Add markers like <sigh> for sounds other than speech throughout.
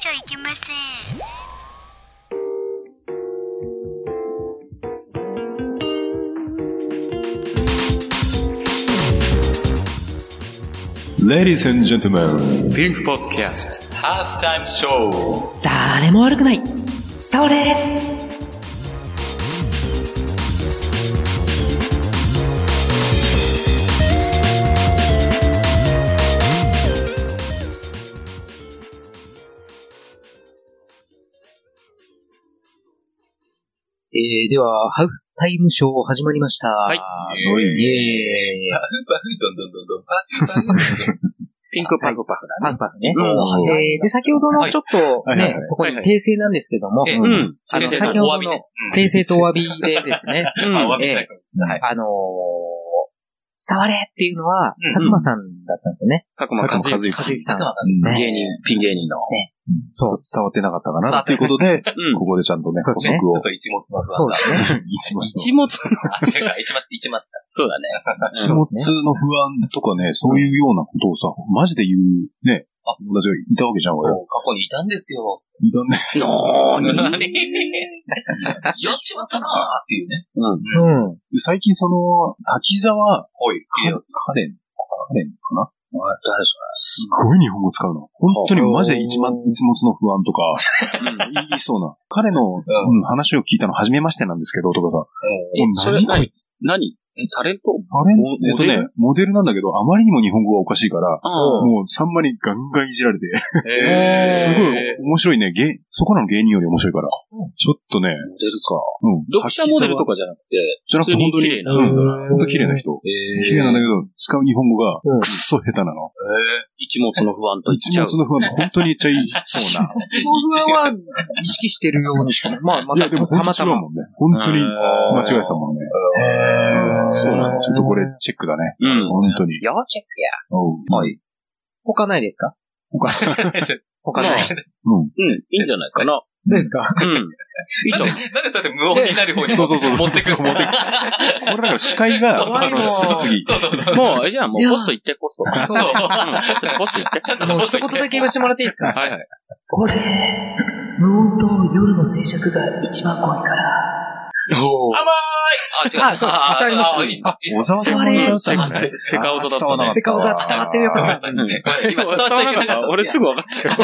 じゃいけません。Ladies and gentlemen, ピンクポッドキャスト、ハーフタイムショー。誰も悪くない伝われえー、では、ハーフタイムショー始まりました。はいイエーイ。ピンクパンクパフだパンパンね。で、先ほどのちょっとねここに訂正なんですけども。あの、先ほどの。訂正とお詫びでですね、うんあ、お詫びしたいから。はい。あのー、伝われっていうのはうん、佐久間さんだったんですよね。佐久間和佐久間之。和之さん。うんね芸人、ピン芸人の。そう。伝わってなかったかなっていうことで、うんここでちゃんとね、そうですね補足をちょっ。と一物のそう不安だ。ですね。一物一物あ、違うか、一物、一物だ。そうだね。一物の不安とかね、そういうようなことをさ、マジで言う、ね、あ友達がいたわけじゃん、俺。そう、過去にいたんですよ。いたんですよ。なーにやっちまったなーっていうね。うん。最近その、滝沢おい、カレン、カレンかな？誰そすごい日本語使うの。本当にマジで一番一物の不安とか、言いそうな。彼の、うん話を聞いたの初めましてなんですけど、とかさ。えそれ何？こい何何？えタレント？タレンモえっとね、モデル？なんだけど、あまりにも日本語がおかしいから、あもうさんまにガンガンいじられて、えすごい面白いね。芸、そこらの芸人より面白いから。そう。ちょっとね、モデルか。うん。読者モデルとかじゃなくて、じゃなくて本当に、普通に綺麗なうん本当に綺麗な人。綺麗なんだけど、使う日本語がうんくっそ下手なの。一物の不安と言っ一ちゃう。物の不安、本当に言っちゃいそうな。この不安は意識してるようにしかない。まあ、まいや、でも本たまたま。本当に間違えてたもんね。そうなんだ。ちょっとこれチェックだね。うん。本当に。要チェックや。おうはい。他ないですか？他、<laughs> 他ない。うん。うん、いいんじゃないかな。どうですか？うん。いいと思う。なんで、なんでそうやって無音になる方にそうそうそう持ってくるそう持ってくこれだから視界が、あの、次々。そうそうそう。もう、じゃあもうポスト行って、ポスト。<laughs> そうちょっとポスト行って。もう一言だけ言わせてもらっていいですか？はいはい。俺、無音と夜の静寂が一番怖いから。おー甘いあ、違う。あそうわりました小沢さんも歌ったのね。せせかおぞだったねセカオが伝わってよかった。うん <laughs> 今伝わっちゃいけなかった。俺すぐ分かったよ。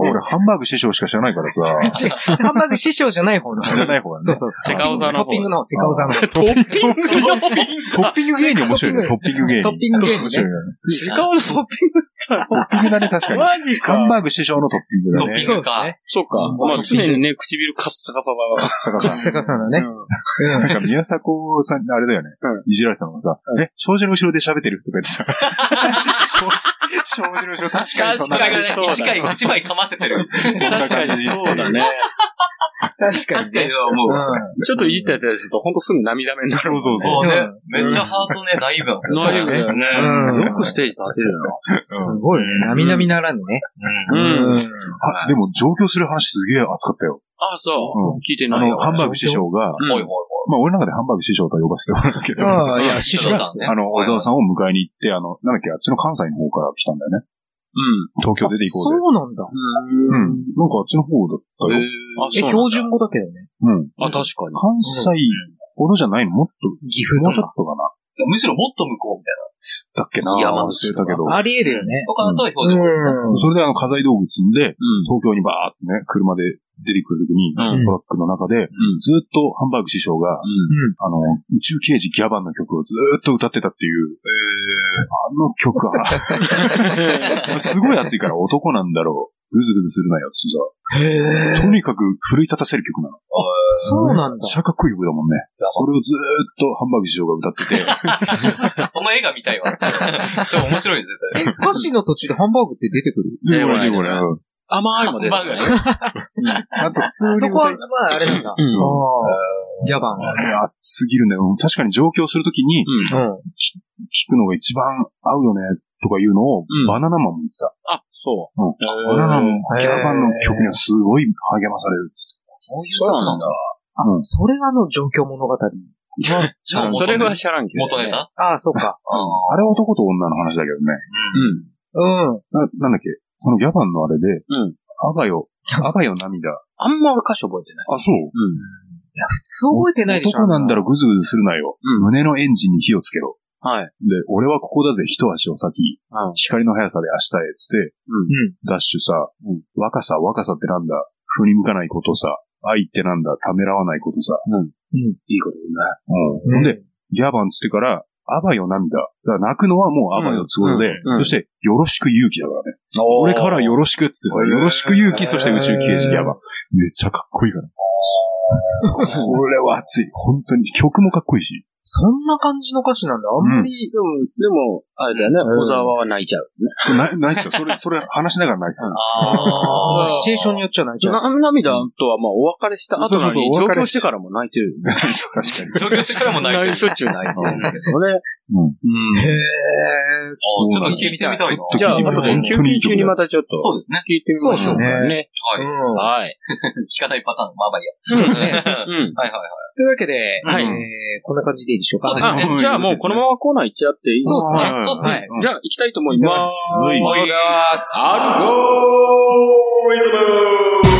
俺、ハンバーグ師匠しか知らないからさ。<laughs> ハンバーグ師匠じゃない方の。じゃない方がね。そうそう。セカオザの方トッピングのセカオザの。トッピング？トッピング？芸人面白いね。トッピング芸人。トッピング芸人ね面白いね。セカオザトッピングトッピングだね、確かに。マジかハ。ンバーグ師匠のトッピングだね。トッピングか。そうか。まあ常にね、唇カッサカサだ坂カッさん。サカサだね。うん。なんか宮迫さん、あれだよね。いじられたのがさ、え、障子の後ろで喋ってるとか言ってさ。障子の後ろ、確かにそんな確かにね、そうだ一回一枚かませてる。確かに感じ。そうだね。確かにね。確かに、もう。ちょっといじったやつやすると、ほんとすぐ涙目になる。そうそうそう。そうねう。めっちゃハートね、ナイーブだようんね。よくステージ立てるすごいね。なみなみならぬね。な。うん。あ、でも上京する話すげえ熱かったよ。あ、そうう。聞いてあの、ないよ。ハンバーグ師匠が、うんまあ俺の中でハンバーグ師匠と呼ばせてもらうけど、ああ、いや、い。師匠さんね。あの、小沢さんを迎えに行って、あの、なんだっけ、あっちの関西の方から来たんだよね。東京出て行こそううで。なんだ。うん。なんかあっちの方だったよ。あ、え、そうなんだ標準語だけどね。うん。あ、確かに。関西ほどじゃないの？もっと、岐阜もうちょとか。っとかな。むしろもっと向こうみたいだっけな山忘れたけど。ありえるよね。な。とかだとう標準語。ん。それであの、家財道具積んで、うん。東京にバーってね、車で出てくるときに、うん。トラックの中で、ずっとハンバーグ師匠が、あの、宇宙刑事ギャバンの曲をずーっと歌ってたっていう、あの曲は、すごい熱いから男なんだろう。ぐずぐずするなよってさ、とにかく奮い立たせる曲なの。そうなんだ。めっ。ちゃかっこいい曲だもんね。それをずーっとハンバーグ師匠が歌ってて、<laughs> その絵が見たいわ。<laughs> でも面白い、絶対。え、歌詞の途中でハンバーグって出てくる？で、これでこ甘いも出るハンバーグね。ちゃんと通そこは、まあ、あれなんだ。うんああ。ギャバン。あれ熱すぎるね。うん確かに上京するときにうん。うん。聞くのが一番合うよね、とかいうのを、うんバナナマンも言ってた。あ、そうんう。バナナマン、ギャバンの曲にはすごい励まされる。そういうことなんだ。うん。それがあの状況物語。そう <laughs> それは知らんけど。元ネタ？ああ、そうか。あれは男と女の話だけどね。うん。ななんだっけ？そのギャバンのあれで、うん。あばよ、あばよ涙。あんま俺歌詞覚えてない。あ、そういや、普通覚えてないでしょ。男なんだろ、ぐずぐずするなよ。うん胸のエンジンに火をつけろ。はい。で、俺はここだぜ、一足を先。うん光の速さで明日へって、ダッシュさ、若さ、若さってなんだ？振り向かないことさ。愛ってなんだ？ためらわないことさ。いいこと言うね。うん。ほんで、ギャバンつってから、あばよ涙。だから泣くのはもうあばよ都合で、うんうんそして、よろしく勇気だからね。俺からよろしくっつってさ、よろしく勇気、そして宇宙刑事ギャバン。めっちゃかっこいいから。これは熱い。本当に。曲もかっこいいし。そんな感じの歌詞なんだ。あんまり、でも、でも、あれだよね、小沢は泣いちゃうね。そ <laughs> うなないっすよ。それ、それ話しながらないっすよ。あ <laughs> シチュエーションによっちゃないじゃん。な涙とは、まあ、お別れした後なのに、上京してからも泣いてるよね。<laughs> 確か。上京してからもない。泣いしょっちゅう泣いてるんだけどね。うん。うん。へあちょっと聞いてみたいな。じゃあ、聞いてみたい後で休憩中にまたちょっと、そうですね。聞いてみましょうかそうですね。はい。うんはい。聞かないパターン、まあまあいいそうですね。や。うん。はいはいはい。というわけで、はいえーこんな感じでいいでしょうか。そうですね。あ、じゃあもうこのままコーナー行っちゃっていいですかそうですね。そうですね。はい。じゃあ行きたいと思います。はい。おいしアルゴリズム。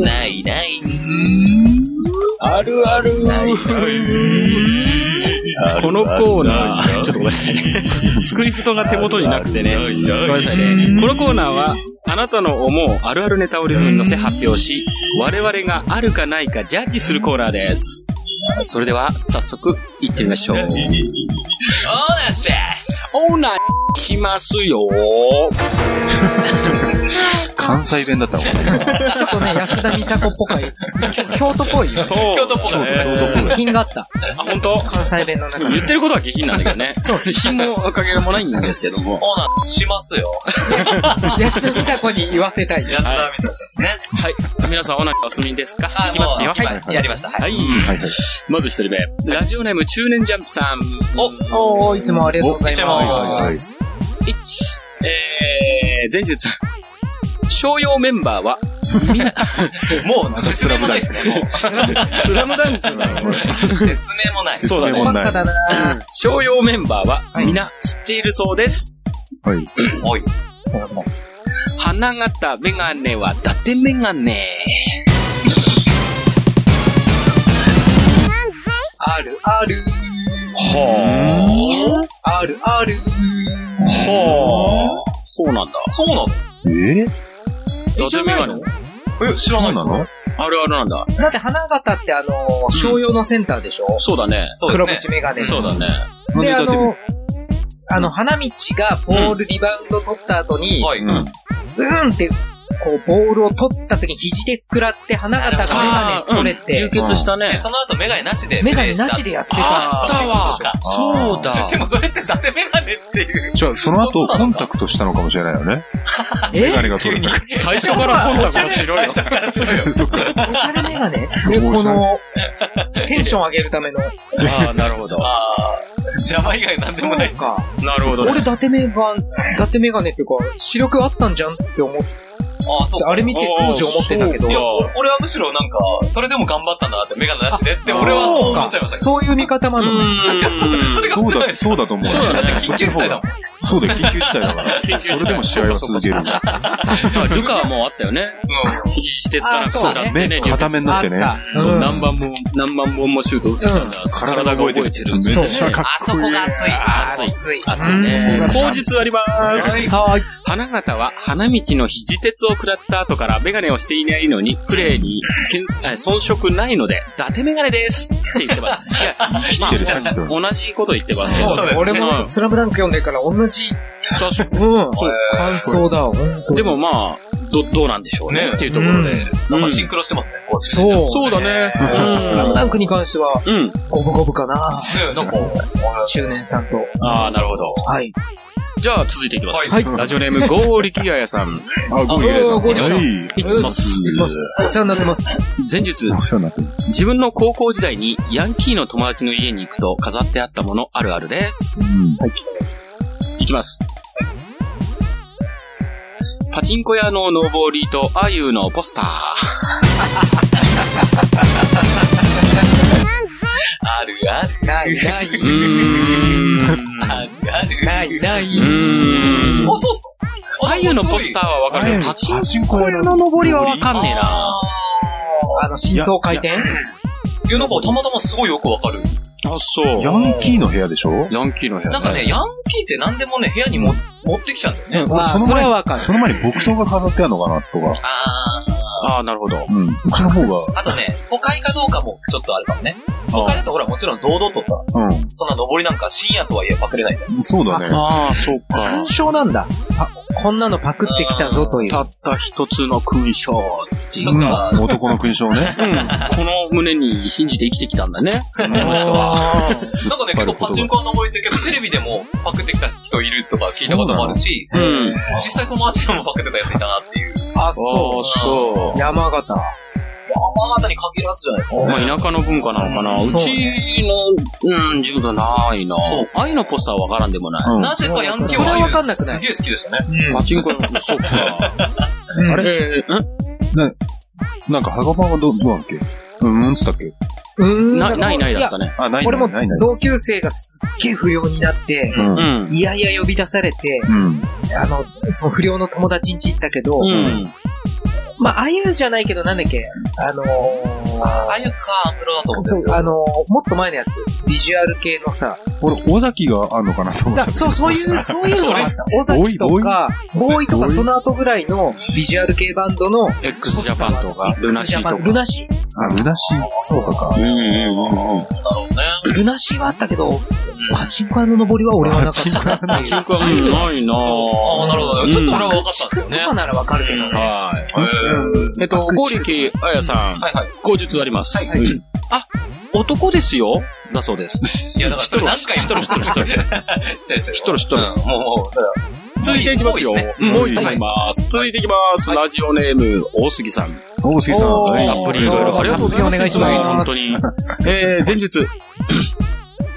ないない。あるあるこのコーナー、ちょっとごめんなさいね。スクリプトが手元になくてね。ごめんなさいね。このコーナーは、あなたの思うあるあるネタをリズムに乗せ発表し、我々があるかないかジャッジするコーナーです。それでは、早速、行ってみましょう。おーなしですオーナーしますよ <laughs> 関西弁だったもんね。ちょっとね、安田美沙子っぽかい。京都っぽい。そう。京都っぽかったね品があった。あ、本当？関西弁の中で。言ってることは下品なんだけどね。そうです。品もおかげもないんですけども。オーナーしますよ。<laughs> 安田美沙子に言わせたい。安田みたいな。ね。はい。皆さん、お腹お済みですか？あいきますよ。はい。やりました。はい。はい。はいはい。まず一人目。ラジオネーム中年ジャンプさん。お、おー、いつもありがとうございまます。1。えー、前述。商用メンバーは、もう、説明もないですね。もう、スラムダンクの、説明もない。そうだねだな商用メンバーは、皆知っているそうです。はい。おい。そうだ。花形メガネは伊達メガネ。あるある。はあるある。あ。はあ。そうなんだ。そうなの？え伊達メガネ。え、知らないの？あるあるなんだ。だって花形ってあの、商用のセンターでしょ？そうだね。黒。縁メガネの。そうだね。で、あの、あの、花道がボールリバウンド取った後に、はい。うん。うーんって、こう、ボールを取った時に肘で作らって、花形がメガネ取れて、流血したねで、。その後メガネなしで。メガネなしでやってた。あったわそうだで。もそれって伊達メガネっていう。じゃあ、その後、コンタクトしたのかもしれないよね。<laughs> メガネが取れた。<laughs> 最初からコンタクトしろよ。<laughs> そっか。おしゃれメガネ？で、この、テンション上げるための。ああ、なるほど。ああ、邪魔以外なんでもない。か。なるほどね。俺、伊達メガネ、伊達メガネっていうか、視力あったんじゃんって思って、ああ、そうか。あれ見て当時思ってたけど。い、や、俺はむしろなんか、それでも頑張ったんだなって、メガネなしでって、俺はそう思っちゃいましたけそういう見方もある。それがそうだ。そうだと思う。そうだね。だって緊急事態だもん。そうだよ、緊急事態だから。それでも試合は続けるんだ。ルカはもうあったよね。肘指鉄かなん。かあそうね食らってね。目、片面になってね。そう、うん。何番も、何万本もシュート打ってきたん。だ。体が動いてる。めっちゃかっあそこが熱い。熱い。熱い。熱いね。口実あります。はい。花形は花道の肘鉄を食らった後からメガネをしていないのに、プレーに遜色ないので、伊達メガネですって言ってます。いや、<laughs> ま。あ、同じこと言ってますけど。そうだよ俺もスラムダンク読んでるから同じ、確かうん、感想だ、本当にでもまあ、ど、どうなんでしょうね。ねっていうところで。なんかシンクロしてますね、こうそう。そうだね。スラムダンクに関しては、うん。五分五分かな。ねなんか、中年さんと。ああ、なるほど。はい。じゃあ、続いていきます。はい。ラジオネーム、ゴーリキガヤさん。あ、ごめんなさい。あごめんなさいはい。いつも、いつも、お世話になってます。前述、お世話になってる。自分の高校時代にヤンキーの友達の家に行くと飾ってあったものあるあるです。いきます。パチンコ屋ののぼりとあゆのポスター。あるある。ない、ない、うーん。あるある。ない、なうい。ーん。あ、そうっすかあゆのポスターはわかるけど、パチンココ屋の上りはわかんねえな。あの、真相回転いや、なんかたまたますごいよくわかる。あ、そう。ヤンキーの部屋でしょ？ヤンキーの部屋。なんかね、ヤンキーって何でもね、部屋にも持ってきちゃうんだよね。まあ、それその前はわかる。その前に木刀が飾ってあるのかなとか。あああ、なるほど。うん。うちの方が、あ。あとね、都会かどうかもちょっとあるかもね。都会だとほら、もちろん堂々とさ、うそんな登りなんか深夜とはいえパクれないじゃん。ん。そうだね。ああ、そうか勲。章なんだ。あ、こんなのパクってきたぞという。たった一つの勲章っていう。だから、男の勲章ね。うん。この胸に信じて生きてきたんだね。この人は。なんかね、結構パチンコの登りって結構テレビでもパクってきた人いるとか聞いたこともあるし、うん。実際友達でもパクってたやついたなっていう。あ、そそうう。山形。山形に限らずじゃないですか。まあ、田舎の文化なのかな。うちの、うん、自分はないな。そうあゆのポスターはわからんでもない。うんなぜかヤンキーそれははわかんなくないすげえ好きでしたね。パチンコの、<laughs> そうか。ああれ？んなんか、ハガパンはどう、どうだっけうん、うんつったっけ？うーん。ない、ない、ないだったね。あ、ない俺もないない。同級生がすっげえ不良になって、うん。うん。いやいや呼び出されて、うん。あの、その不良の友達ん家行ったけど、うん。まあ、ああいうじゃないけど、なんだっけ、あのああいうか、アンプロだと思ってそう、あのもっと前のやつ、ビジュアル系のさ、俺、尾崎があるのかな？と思ってた。だそう、そういう、そういうのがあった。尾崎とか、ボーイとかその後ぐらいのビジュアル系バンドの、x ジャパンとか、ルナシーとか。ルナシーあ、ルナシー。そうか。うんうんうんうん。だろうね。ルナシーはあったけど、パチンコ屋の登りは俺はなかった。パチンコはうんないなああ、なるほど。ちょっと俺は分かったんですよね。とかならわかるけどね。はい。ええっと、ゴーリキあやさん、はいはい。口述あります。はいはいうんあ、男ですよだそうです。いや、だからそれ何回知っとる知っとる知っとる。知っとる <laughs> 知っとるうんもう、もう、だから続いていきますよ。もういきます。続いていきます。ラジオネーム、大杉さん。大杉さん。たっぷりいろいろありがとうございます。お願いします本当に。えー、前述。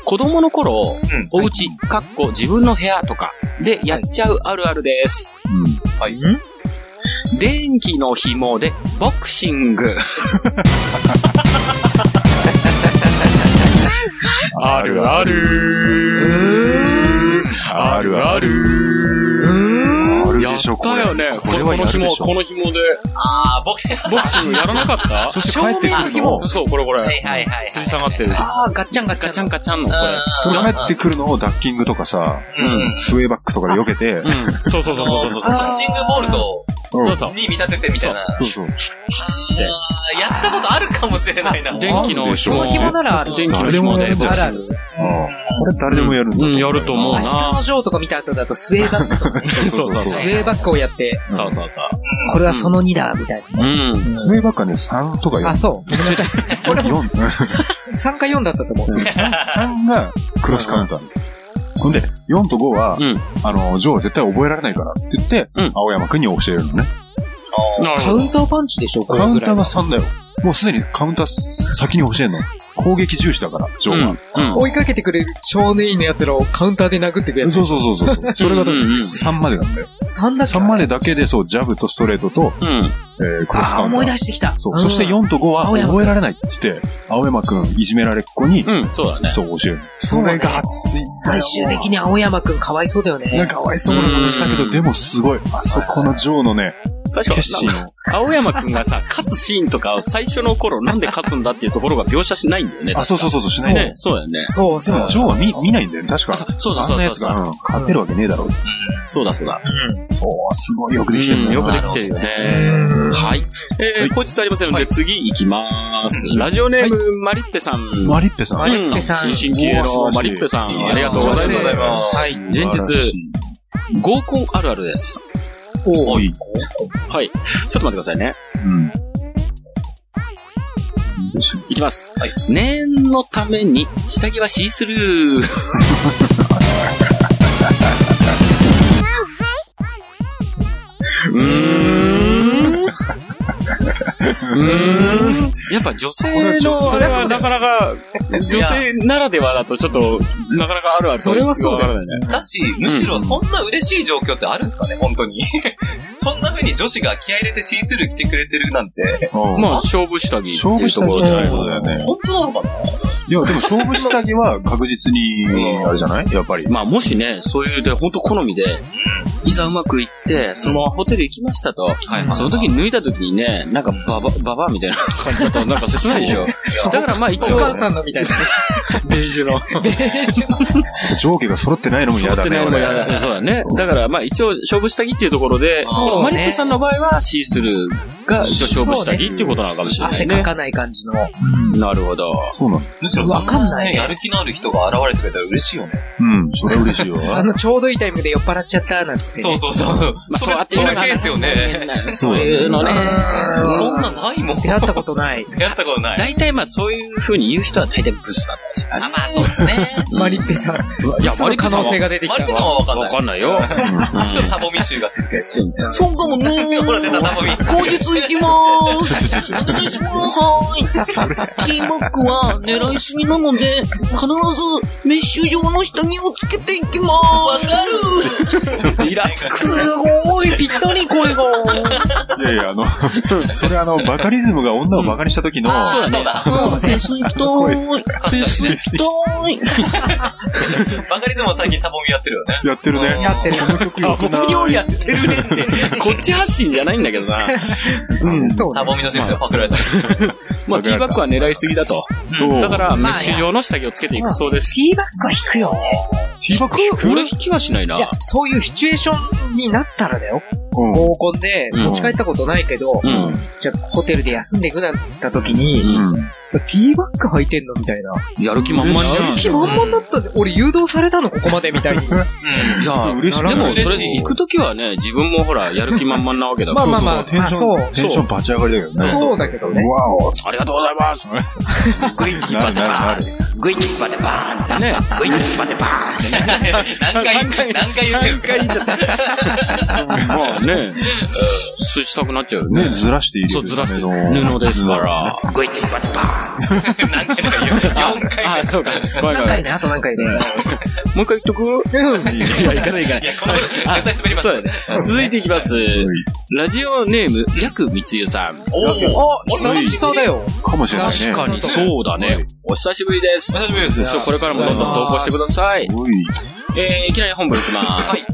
子供の頃、うんお家、かっこ自分の部屋とかでやっちゃうあるあるです。うん。はい。電気の紐でボクシング。あるある <laughs> あるある。でしょ、これ。たよね。これはやこの紐、るでしょ。この紐で、ああ、僕、はボクシングやらなかった？そして帰ってくるの？を、<laughs> そう、これこれ。いはいはいはい。吊り下がってる。ああ、ガッチャンガッチャン。ガチャンガチャンのこれ。それ帰ってくるのをダッキングとかさ、うん。スウェーバックとかで避けて、うん。そうそうそうそうそうそう。パンチングボールと、そうそう。に見立ててみたいな。あそうそう。ーやったことあるかもしれないな。電気の紐。紐ならある。電気の紐でボクシング。あるある。ああこれ誰でもやるんだ。うん、やると思う明日な。のジョーとか見た後だとスウェーバックとか <laughs> ね。そうそうスウェーバックをやって、そうそうそう。これはその2だ、みたいうん。スウェーバックはね、3とかな。4。あ、そう。ごめんなさい。<laughs> 俺4。<laughs> 3か4だったと思う。3がクロスカウンター。ほんで、4と5は、うん。あの、ジョーは絶対覚えられないからって言って、うん青山くんに教えるのね。カウンターパンチでしょ、こカウンターは。3だよ。もうすでにカウンター先に教えるの？攻撃重視だから、ジョーは。うん。追いかけてくれる少年院の奴らをカウンターで殴ってくやつ。そうそうそうそう。<laughs> それがうんうんうん3までなんだよ。3だけ3までだけで、そう、ジャブとストレートと、うん。えー、クロスカウンター。思い出してきた。そう。そして4と5は覚えられないって言って、青山くんいじめられっ子に、うん、そうだね。そう教える。そうねそれが熱いんだよ。最終的に青山くんかわいそうだよね。かかわいそうなことしたけど、うんでもすごい、あそこのジョーのね、決心を。青山くんがさ、勝つシーンとかを最初の頃なんで勝つんだっていうところが描写しないんだよね。あ、そうそうそうそう、しないねね。。そうだよね。そうでも、ジョーは見、見ないんだよね、確か。あ、そそうそうだそうだ。んなやつが、うん、勝てるわけねえだろう。そうだそうだ。そう、すごいよくできてる。よくできてるよね。はい。えー、後日ありませんので、次行きます。ラジオネーム、マリッペさん。マリッペさんマリッペさん新進気鋭のマリッペさん。ありがとうございます。はい。前日、合コンあるあるです。おい。はい。ちょっと待ってくださいね。うん。いきます。はい。念のために、下着はシースルー。<laughs> うーん。うーん。やっぱ女性の、そりゃそうだよなかなか女性ならではだとちょっと、なかなかあるあるとそれはそうだね。だし、むしろそんな嬉しい状況ってあるんですかね、本当に。<laughs> そんな風に女子が気合い入れてシースルー着てくれてるなんて、うんまあ、勝負下着っていう勝負下着ところじゃないそうだよね。本当なのかな？いや、でも勝負下着は確実に、あれじゃない？やっぱり。まあ、もしね、そういうで、本当好みで、いざうまくいって、そのままホテル行きましたと。はいその時に脱いだ時にね、なんかババ、ババアみたいな感じだとなんか切ないでしょ。だからまあ一応、お母さんのみたいな。ベージュの。上下が揃ってないのも嫌だね。揃ってないのも嫌俺だ。そうだね。だからまあ一応勝負下着っていうところで、そうねマリックさんの場合はシースルーが一応勝負下着っていうことなのかもしれないね。汗かかない感じの。なるほど。そうなの。むしろわかんないねやる気のある人が現れてくれたら嬉しいよね。うん、それは嬉しいよ。<laughs> あの、ちょうどいいタイミングで酔っ払っちゃったなんつってね。そうそうそう。まあそれ、それケースよね。そういうのね。なんないもん。出会ったことない。<laughs> やったことない。大体まあそういう風に言う人は大体ブスなんですよね。あ、まあそうだね。<laughs> マリッペさん。いやその可能性が出てきたマリコさんわ。はわかんない。わかんないよ。タボミ臭がするけど。そうかもね。ほら出たタボミ。後日行きまーす。ちょちょちょお願いします。はーい。ティーバッグは狙いすぎなので、必ずメッシュ状の下着をつけていきまーす。わかるイラつく。すごい、ぴったり声が。いやいや、あの、それあの、バカリズムが女をバカにした時の、そうだね。あフェス行きたーい。フェス行きたーい。<laughs> バカリズムは最近タボミやってるよね。やってるね。やってる。この曲よくないようやってるねって。<laughs> こっち発信じゃないんだけどな。うん、そうね。タボミのシフトがパクられた。まあ、ティーバッグは狙いすぎだと。そう。だから、メッシュ状の下着をつけていくそうです。ティーバッグは引くよね。ティーく俺引きはしないな。いや、そういうシチュエーションになったらだよ。うん。合コンでうん持ち帰ったことないけど、うん。じゃあホテルで休んでいくなんつった時に、うん。ティーバッグ履いてんのみたいな。やる気満々じゃん。やる気満々だったで、俺誘導されたのここまでみたいに。うん。いや、<laughs> 嬉しいでも、それ行くときはね、自分もほら、やる気満々なわけだから。まあまあまあテンシそうョン、テンションバチ上がりだけどね。そうだけどね。わおありがとうございます。グイッキーなパでバ。ーン。グイッキーパでバーンってね。グイッキーパでバーンって。<laughs> 何回、何回言ってるんですかまあね、数値たくなっちゃうよねね、。ずらしている。そう、ずらして布ですから。<laughs> グイッキーパでバーン。何回とか言う。4回あ、そうか。何回ね、あと何回ね。もう一回言っとく？いや、行かない行かないいや、この、絶対滑りますそうだね。続いていきます。ラジオネーム、略みつゆさん。おー。あ、久々だよ。かもしれないね。確かにそうだね。お久しぶりです。久しぶりですそうこれからもどんどん投稿してください。おい。えー、いきなり本文いきます。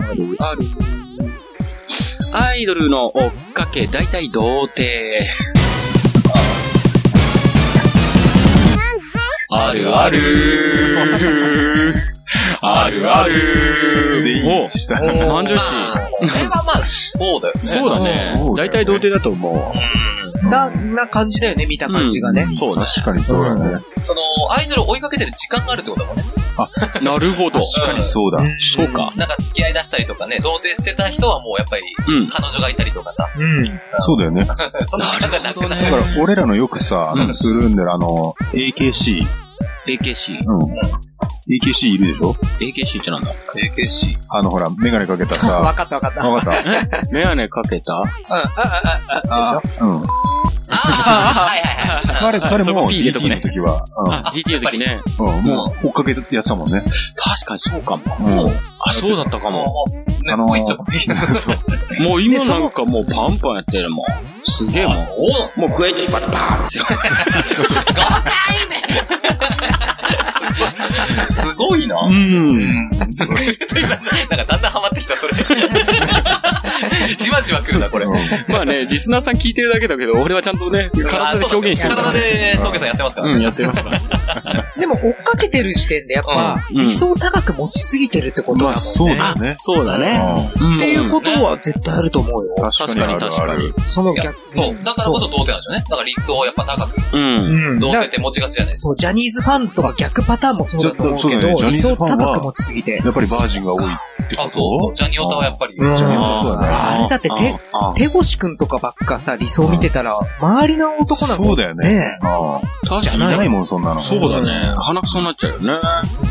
ある、ある。アイドルの追っかけ、大体童貞。あるある。あるある。全員一致した。満女子。これはまあ、そうだよね。そうだね大体童貞だと思う。な、な感じだよね、見た感じがね。うんそうね。確かにそうだね。その、アイドルを追いかけてる時間があるってことだもんね。なるほど。確かにそうだ。そうか。なんか付き合い出したりとかね、童貞捨てた人はもうやっぱり、うん。彼女がいたりとかさ、うん。そうだよね。<laughs> その時間がなくなる。だから、俺らのよくさ、うんなんかするんだよ、あの、AKC。AKC。うん。AKC いるでしょ？AKC ってなんだ？AKC。あの、ほら、メガネかけたさ。<laughs> わかったわかった。わかったえ <laughs> メガネかけた？あ、うん。ああ、はいはいはい。<laughs> 彼、彼もそこ P 入れとく DT ね。の時は、?GT の時ね。うん。うん、もう、追っかけてやってたもんね。確かにそうかも。そう。あ、そうだったかも。ね、あのもう一丁。<laughs> そう。もう今なんかもうパンパンやってるもん。すげえもん。もうグエッチョ一発でバーンですよ。すごいな。う。ん。なんかだんだんハマってきた、それ。<laughs> じわじわ来るな、これ。まあね、リスナーさん聞いてるだけだけど、俺はちゃんとね、体で表現してる体。で、トゲさんやってますからうん、ね。やってますから。<laughs> でも追っかけてる時点でやっぱ、理想高く持ちすぎてるってことだもんね。まあ、そうだよね。そうだね。うんっていうことは絶対あると思うよ。確かに確かにその逆そう。だからこそ童貞なんですよね。だから率をやっぱ高く、うん。うん。だ童貞って持ちがちじゃないですそう、ジャニーズファンとか逆パターンもそうだと思うけそうだねジど、理想高く持ちすぎて。やっぱりバージンが多いってか。こあ、そう。とジャニオタはやっぱり。うんジャニオタそうだねあれだって手、あ手越くんとかばっかさ、理想見てたら、周りの男なんかそうだよね。ねああ。確かに。いないもん、そんなの。そうだね。鼻くそになっちゃうよね。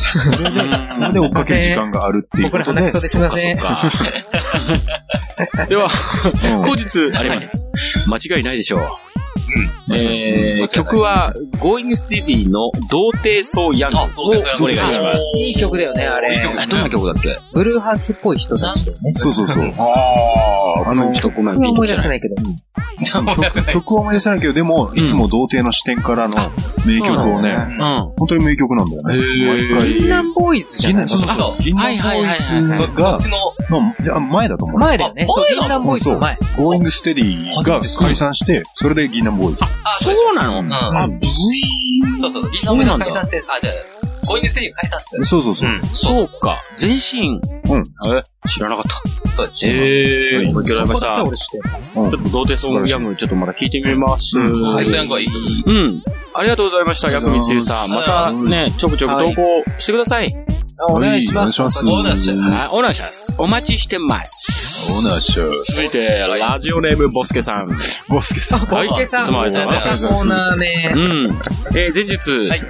それで追っかける時間があるっていうことで僕ら鼻く。そですみません。そっか。<laughs> では、うん後日あります。間違いないでしょう。えー、曲は、Going Steady の童貞ソー・ヤングをお願いします。いい曲だよね、あれ。あどんな曲だっけ？ブルーハーツっぽい人たちだよね。そうそうそう。ああの、ちょっとごめん、思い出せい。ないけど。曲は思い出せないけど、でも、いつも童貞の視点からの名曲をね、うん。本当に名曲なんだよね。毎回。銀杏ボーイズじゃない？銀杏、そうそうそう。銀杏ボーイズこが前だと思う。前だよね。そう、前なの銀杏ボーイズの前。 Going Steady が解散して、それで銀杏ボーイズ。あ、そうなの？うん。あ、ブイそうそう。銀杏ボーイズが解散して、あ、じゃあ、 Going Steady が解散して、そうそうそう。そうか。前身。うん。え知らなかった。そうです。ええー、勉強になりました。俺してるちょっと童貞ソー・ヤング、ちょっとまだ聞いてみます。うんアイスヤングはいい。うん。ありがとうございました、ヤクミツエさん。またね、ちょくちょく投稿してください。お願いします。お願いします。お願いしますはい、お願いします。お待ちしてます。お願いします。続いて、ラジオネームボスケさん。ボスケさん。ボスケさん、いつもありがとうございますコーナー名う。ん。えー前日、はいん？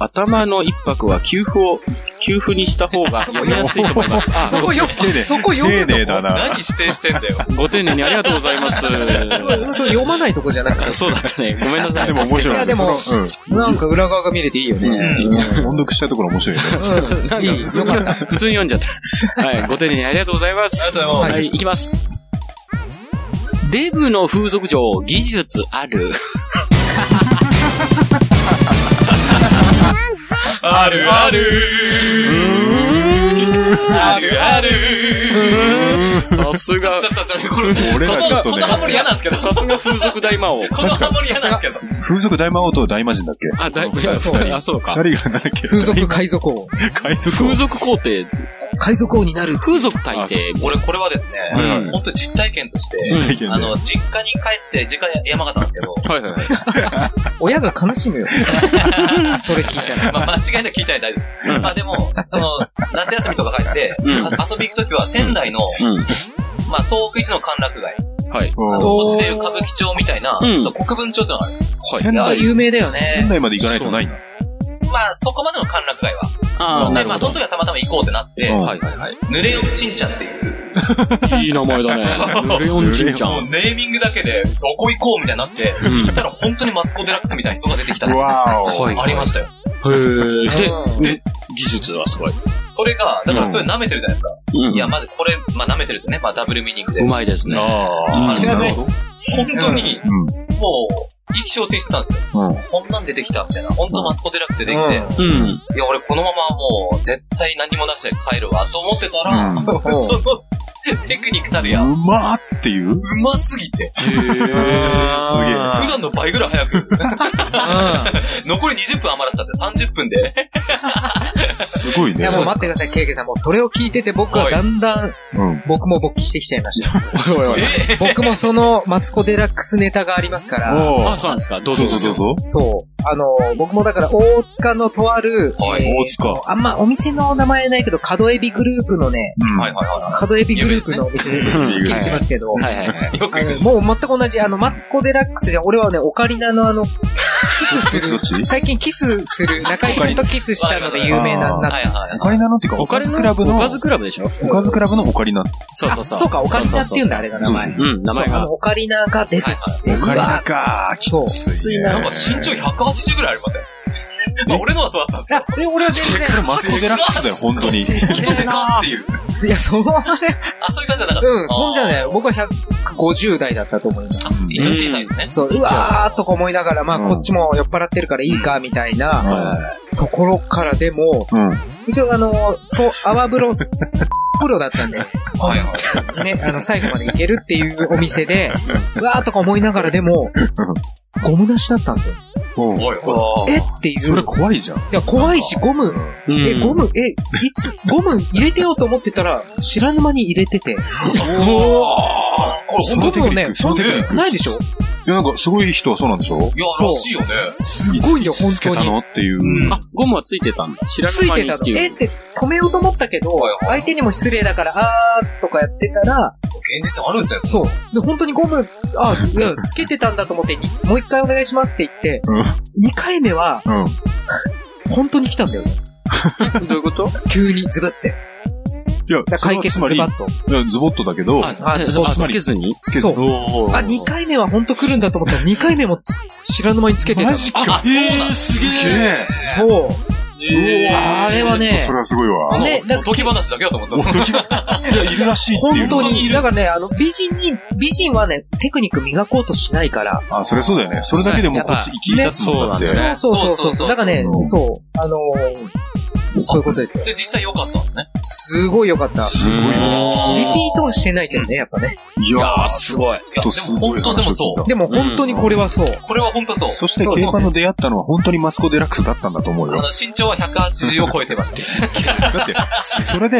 頭の一泊は給付を、給付にした方が読みやすいと思います。<laughs> あ、そこよ、そこ読む丁寧とこ。だな。何指定してんだよ。ご丁寧にありがとうございます。<laughs> そう読まないとこじゃなくて。そうだったね。ごめんなさい。でも面白い。いやでもうん。なんか裏側が見れていいよね。音読したところ面白いね。うん。いい、よかった。普通に読んじゃった。はい。ご丁寧にありがとうございます。ありがとうございますはい、いきます。デブの風俗嬢、技術ある？あるあるあるあるさすがちょ、っと、ちょっと、これ、俺らちょっとねこのハモリ嫌なんですけど。さすが風俗大魔王。このハモリ嫌なんですけど。風俗大魔王と大魔人だっけ？あ、だい、いや、そうあ、そうか。二人がなんだっけ？風俗海賊王。<laughs> 海賊王風俗皇帝、海賊王になる。風俗大帝。俺、これはですね、はいはい本当に実体験として、あの、実家に帰って、実家山形なんですけど、はいはいはい。親が悲しむよ。<laughs> それ聞いたら。まあ、間違いなく聞いたら大丈夫です。うんまあでも、その、夏休みとか帰って、うんあ遊び行くときは仙台の、うん。まあ、東北一の歓楽街、はい。あのこっちでいう歌舞伎町みたいな、国分町ってのがあるんですよ。仙あ台、有名だよね。仙台まで行かないとないな。まあ、そこまでの歓楽街は。ああ、なで、まあ、るほど。その時はたまたま行こうってなって、うんはいはいはい。濡れよちんちゃんっていう、いい名前だね。ルレオンチンちゃ。んネーミングだけで、そこ行こうみたいになって、うん行ったら本当にマツコ・デラックスみたいな人が出てきたわーお。はいありましたよ。へえ。で、うん技術はすごい。それが、だからそれ舐めてるじゃないですか。うんいや、マジこれ、まあ舐めてるってね、まあダブルミーニングで。うまいですね。あうんあれなるほど。本当に、うん。もう、意気承知してたんですよ。うん。こんなん出てきたみたいな。本当マツコ・デラックスで出てきて。いや、俺このままもう、絶対何もなくて帰るわ、と思ってたら、<laughs> <laughs> テクニックたるや、ううまーっていう？ますぎて、すげえ。普段の倍ぐらい早く、残り20分余らせたって30分で、すごいね。いやもう待ってください、ケイケイさん。もうそれを聞いてて僕はだんだんうん。僕も勃起してきちゃいました。おいおいえ僕もそのマツコデラックスネタがありますから。おあ、そうなんですか。どうぞどうぞ。そう。あの、僕もだから大塚のとある、はいえー大塚あんまお店の名前ないけど、角エビグループのね、うん。はいはいは角エビグループのお店でうん聞いてますけど、はいはいはい。い。よくあのもう全く同じ、あの、マツコデラックスじゃん、俺はね、オカリナのあの、キスするどっちどっ、ち最近キスする、中井くんとキスしたので有名な、なはいはいオカリナのっていうか、オカリおかずクラブの、おかずクラブでしょ？おかずクラブのオカリナ。そうそうそう。そうか、オカリナって言うんだ、あれが名前。うん、名前がそうあの。オカリナが出て。オカリナかー。そうきついね。なんか身長80ぐらいありません？まあ俺のはそうだったんですよ。あ、え、俺は全然。マスコデラックスだよ、本当に。人でかっていう。いや、そう、あ、そういう感じじゃなかった。うん、そんじゃね、僕は150代だったと思います。あ一応小さいですね。そう、うわーっとか思いながら、まあ、うんこっちも酔っ払ってるからいいか、みたいなはところからでも、うん。一応あの、そう、泡風呂、風呂だったんで、はいはい。ね、あの、最後まで行けるっていうお店で、うわーとか思いながらでも、ゴムなしだったんですよ。うん。おいおい。え？っていう。それ怖いじゃん。いや、怖いし、ゴム、うんえ、ゴム、え、いつ、ゴム入れてようと思ってたら、知らぬ間に入れてて。<laughs> これそのテクニック、そのテクニック。ないでしょ？いや、なんか、すごい人はそうなんでしょ？いや、らしいよね。すごいよ、本つけ当に。たのっていう。あ、ゴムはついてたんだ。知らついてたの。ぬ間にっていう。えって止めようと思ったけど、相手にも失礼だから、あーとかやってたら、現実あるんですね。そう。で、本当にゴム、あ、いや、つけてたんだと思って、に <laughs> もう一回お願いしますって言って、うん。二回目は、うん。本当に来たんだよね。<laughs> どういうこと？急にズブって。いや、解決ズバッと。いやズボッとだけど、あ、あズボッあつけずにつけそうあ、2回目は本当来るんだと思ったら、2回目もつ知らぬ間につけてた。マジか。あそうなんだすげえ。そう。あれはねそ、れはすごいわ。あのねだおとぎ話だけだと思うんですよ。いや、いるらしいっていうの本当に、だからね、あの、美人に、美人はね、テクニック磨こうとしないから、あ、それそうだよね。それだけでもこっち生き立つもんだって。ねそうなんそうそうそうだからねう、んそう、あのー、そういうことですよ。で、実際良かったんですね。すごい良かった。すごいわ。リピートはしてないけどね、やっぱね。いやー、すごい。いや、でも本当でもそう。でも本当にこれはそう。これは本当そう。そして競馬の出会ったのは本当にマスコ・デラックスだったんだと思うよ。あの、身長は180を超えてました。だって、それで。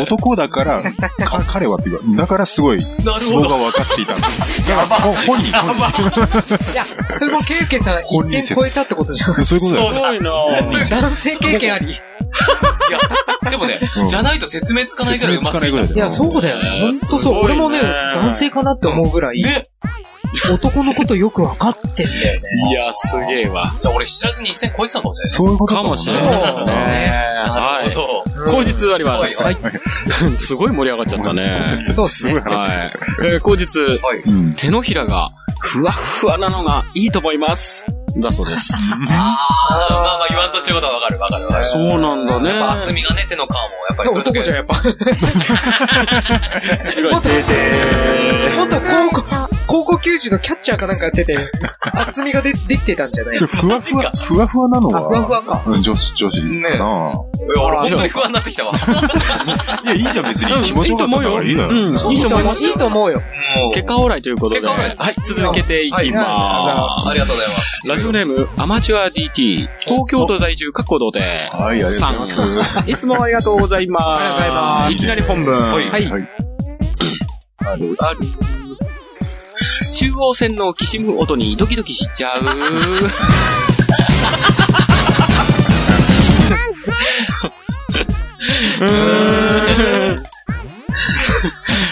男だから、か彼はっていうか、だからすごい、ツボが分かっていたんです。だから、ほ本人、本いや、それもケイケイさん一線超えたってことじゃん。人。そういうことだよね。ごいな男性経験あり。いや、でもねうん、じゃないと説明つかないぐらい上手すぎた。説明つかないぐらいだいや、そうだよね。ほんとそう。俺もね、男性かなって思うぐらい、ね、男のことよくわかってんだよね。いや、すげえわ。じゃあ俺知らずに一線超えてたのかもしれない。そういうことかもしれねないそうね。はい。ど。後日あります。はい <laughs> すごい盛り上がっちゃったね。そうっすね。はい。えー後日、うん。手のひらがふわっふわなのがいいと思います。だそうです。あー、まあまあ言わんとしてることはわかるわかるわかる。そうなんだね。厚みがね、手の皮も、やっぱりそれだけ男じゃん、やっぱ。<laughs> すごい。もっと、もっと高校、高校球児のキャッチャーかなんかやってて、<laughs> 厚みがでできてたんじゃない？でふわふわ、ふわふわなのあ、ふわふは、わか。うん女子、女子かな。いや俺本当に不安になってきたわ。いや、いいじゃん、別に。気持ちよかったからいいのよ。うん、いいと思いますいいと思うよ。もう結果オーライということで、結果オーライはい、続けていきまありがとうございます。す。ラジオネーム、アマチュア DT、東京都在住、過去度で、はい、ありがとうございます。さんいつもありがとうございます。ありがとうございますいきなり本文。はいはい。はい。ある、ある。中央線のきしむ音にドキドキしちゃう。うーん。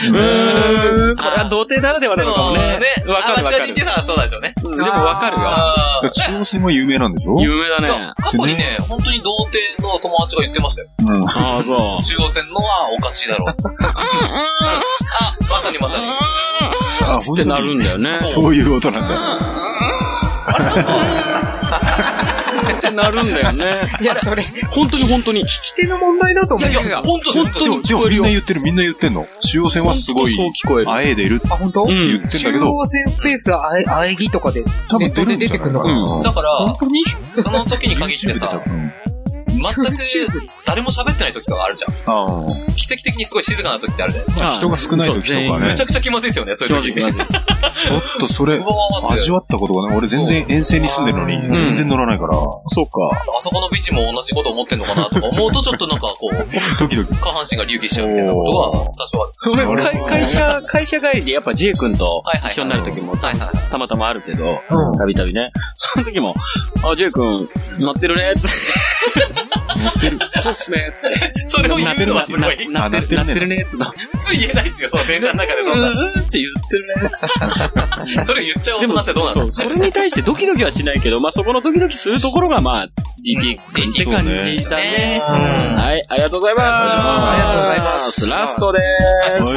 うーん。これは童貞ならではなのかもね。ね、わかるわかる。アマチュア DT さんはそうなんでしょうね。うんでもわかるよ。中央線は有名なんでしょ？有名だね。過去にね、本当に童貞の友達が言ってましたよ。うん。ああ、そう。中央線のはおかしいだろう。<laughs> あ、まさにまさに。あ、つってなるんだよね。そういう音なんだ。<laughs> ってなるんだよね。いや、それ、本当に本当に。聞き手の問題だと思う。いやいや、本当本当にでもみんな言ってる、みんな言ってんの。中央線はすごいそう聞こえる。あえでいるってあ、本当？うん言ってんだ中けど、央線スペースあえ、あえぎとかで、多分ネットで出てくるのかな。うんだから本、当に？その時に限ってさ、分。全く誰も喋ってない時とかあるじゃん。あ奇跡的にすごい静かな時ってあるじゃないですか。あ。人が少ない時とかめねちゃ。くちゃ気まずいですよね、そういう時。ちょっとそれ味わったことがない。俺全然遠征に住んでるのに、うん全然乗らないから、そうか。あそこのビチも同じこと思ってんのかなとか思うとちょっとなんかこう、<laughs> ドキドキ。下半身が隆起しちゃうみたいなことは多少ある。会会社、会社帰りでやっぱ J 君と一緒になる時も。たまたまあるけど、うんたびたびね。その時も、あ、J 君、乗ってるね、つって。乗ってる。そうっすね、つって。<laughs> それを言うのはすごい。なってる、なってるね、つって。普通言えないっていうか、その電車の中でそんな。うんって言ってるね。<laughs> それ言っちゃう大でも、人ってどうなの？それに対してドキドキはしないけど、まあそこのドキドキするところが、まあ、DT 君って感じだね。うんはい、ありがとうございます。ありがとうございますラストでーす。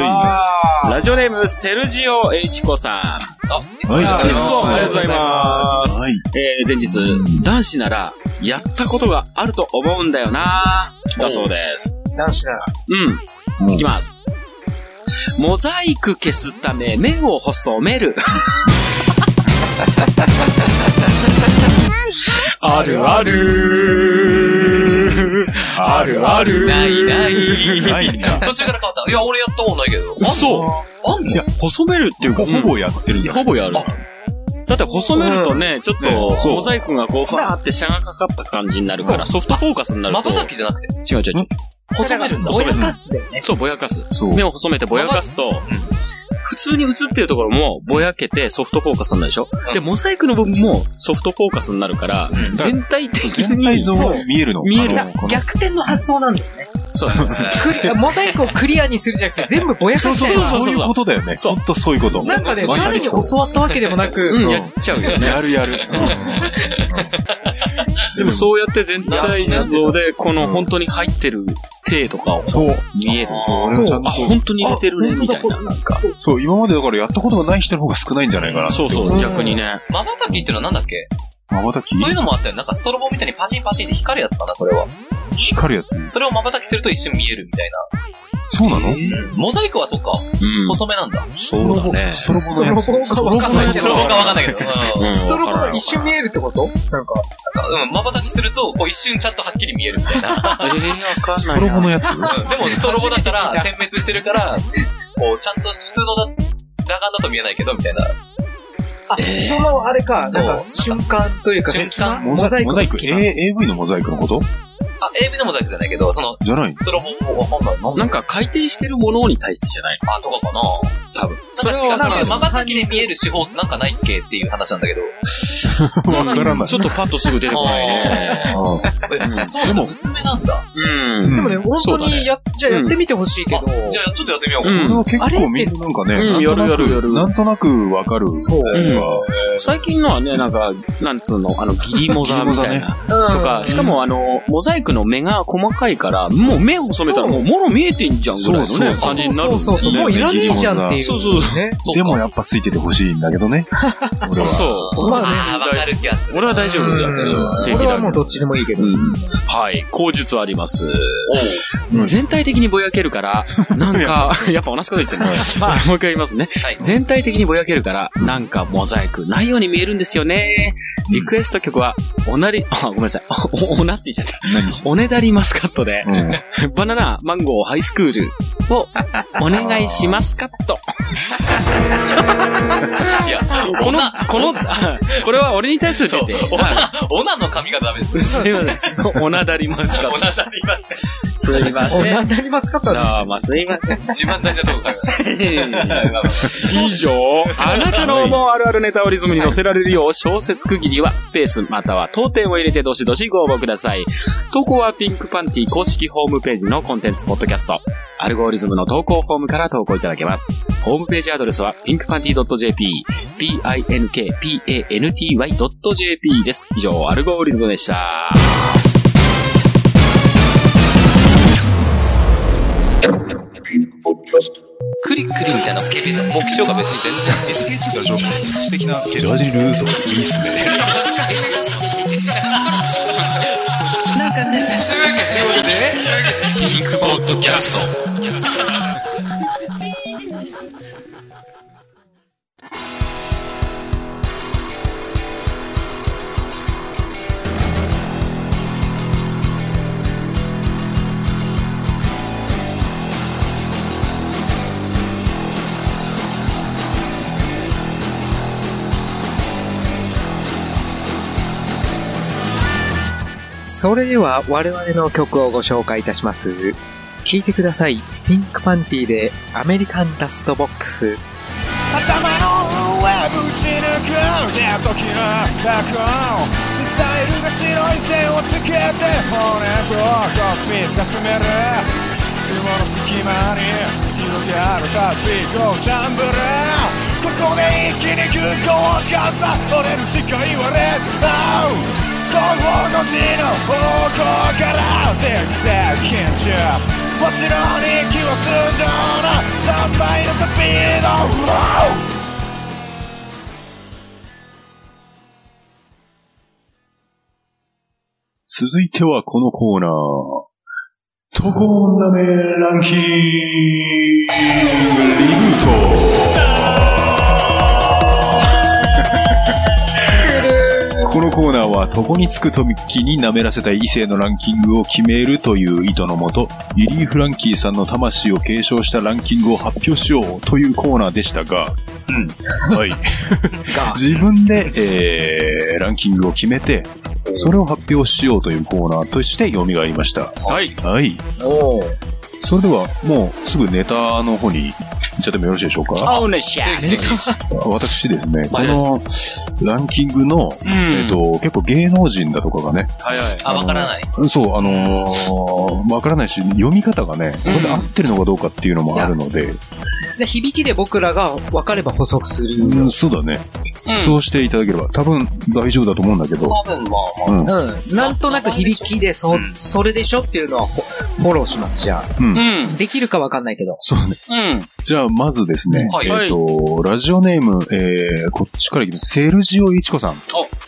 ラジオネーム、セルジオ・エイチコさん。あ、はい、あいつもありがとうございます。はい。えー、前日、男子なら、やったことがあると思うんだよなだそうです。男子なら。うん。いきます。モザイク消すため目を細める。あるある。あるある。ないない。ない。途中から変わった。いや、俺やったことないけど。嘘あんの？いや、細めるっていうか、ほぼやってるんじゃないほぼやる。だって細めるとね、ちょっねと、モザイクがこう、ファーってシャがかかった感じになるから、ソフトフォーカスになると。瞬きじゃなくて、違う違う違う。細めるんだ。ぼやかすだよね。そう、ぼやかす。目を細めてぼやかすと、普通に映ってるところもぼやけてソフトフォーカスになるでしょ、うんで、モザイクの部分もソフトフォーカスになるから、ん全体的に、見えるの。見える逆転の発想なんだよね。そうそうそう。クリモザイクをクリアにするじゃなくて、全部ぼやかしちゃえば。そういうことだよね。そうほんとそういうこと。なんかね、誰にそう教わったわけでもなく、うん、やっちゃうよね。やるやる。でもそうやって全体像で、この本当に入ってるっ手とかをそう。見える。俺もちゃんとあ、本当に入れてるね、みたいな。なんか。そう、今までだからやったことがない人の方が少ないんじゃないかな。そうそう、逆にね。まばたきってのはなんだっけ？瞬き？そういうのもあったよ。なんかストロボみたいにパチンパチンって光るやつかな、それは。光るやつ。それをまばたきすると一瞬見えるみたいそうなの？な。モザイクはそっか。うん。細めなんだ。そうだね。ストロストロボのやつ。ボがわかんないけどストロボかわかんないけど。ストロボが一瞬見えるってこと？なんか、うん、まばたきすると、こう一瞬ちゃんとはっきり見えるみたいな。えー、わかんスないな。トロボのやつ？うんでもストロボだから、点滅してるから、こう、ちゃんと普通のだ裸眼だと見えないけど、みたいな。あ、そのあれか、なんか瞬間というか瞬隙間？間モザイクの隙間。A- AV のモザイクのこと？あ、AV のモザイクじゃないけど、その、じゃない？ストロボわかんない。なんなんか回転してるものに対してじゃないあ、とかかな多分。それはなんかまばたきで見える手法ってなんかないっけっていう話なんだけど。<laughs> わからない。ちょっとパッとすぐ出てこないね。え、そうなの薄めなんだ。うん。でもね、本当にや、じゃあやってみてほしいけど、じゃあちょっとやってみようか。うんこれは結構みんななんかね、やるやるやるなんとなくわかる。そう最近のはね、なんか、なんつうの、あの、ギリモザみたいな。とか、しかもあの、モザイクの目が細かいから、もう目を細めたらもうもろ見えてんじゃんぐらいのね、そうそう感じになるんだそうそうそう、もういらねえじゃんっていう。そうそうね。でもやっぱついててほしいんだけどね。<laughs> 俺は。そう。まあねわかる気がする。俺は大丈夫だけど。俺はもうどっちでもいいけど。うんはい、口述あります。全体的にぼやけるから、なんか、<laughs> やっぱ同じこと言ってるね。まあ、もう一回言いますね。はい。全体的にぼやけるから、なんかモザイクないように見えるんですよね。リクエスト曲は、おなり、あ、ごめんなさい。お、おなって言っちゃった。何？おねだりマスカットで、うん。<laughs> バナナ、マンゴー、ハイスクールをお願いしますカット。いや、このオナ、この、あこれは俺に対するそオナ、オナの髪がダメです。すいません。おなだりマスカット。オナなります。すいまお、せん。な、なりますかったどうもすいません。一番大事なとこ買いました。以上、あなたの思うあるあるネタをリズムに乗せられるよう、小説区切りはスペースまたは当点を入れてどしどしご応募ください。投稿はピンクパンティ公式ホームページのコンテンツポッドキャスト、アルゴリズムの投稿フォームから投稿いただけます。ホームページアドレスは pinkpanty.jp、p-i-n-k-p-a-n-t-y.jp です。以上、アルゴリズムでした。クリクリみたいなスケベな目標が別に全然 SK2 からちょっと素敵なジャージルーソーいいっすね。ピンクポッドキャスト。それでは我々の曲をご紹介いたします。聴いてください。ピンクパンティでアメリカンラストボックス。頭の上ぶち抜くね時の過去スタイルが白い線をつけて骨とコスミかすめる雲の隙間に広がるパシフィコジャンブルここで一気に空港をかさ折れるしか言われた後方の地の方向からゼクゼク緊張もちろん息は通常の3倍のスピード wow! 続いてはこのコーナー。トコナメランキングリブートこのコーナーは、床につく時に舐めらせたい異性のランキングを決めるという意図のもと、リリー・フランキーさんの魂を継承したランキングを発表しようというコーナーでしたが、うん。はい。<laughs> 自分で、えー、ランキングを決めて、それを発表しようというコーナーとして蘇りました。はい。はい。それでは、もうすぐネタの方に行っちゃってもよろしいでしょうか？オーネシャ私ですね、こはいのランキングの、うんえっと、結構芸能人だとかがね、はいはい。あ、わからない。そう、あのーわからないし、読み方がね、これで合ってるのかどうかっていうのもあるので、で響きで僕らが分かれば補足する。うん、そうだね。そうしていただければ、多分大丈夫だと思うんだけど、多分まあまあ。うん。うん。なんとなく響きで、そ、それでしょっていうのはフォローします、じゃあ。うん。うん。できるかわかんないけど。そうね。うん。じゃあ、まずですね、はいえっ、と、ラジオネーム、えー、こっちからいきます。セルジオイチコさん。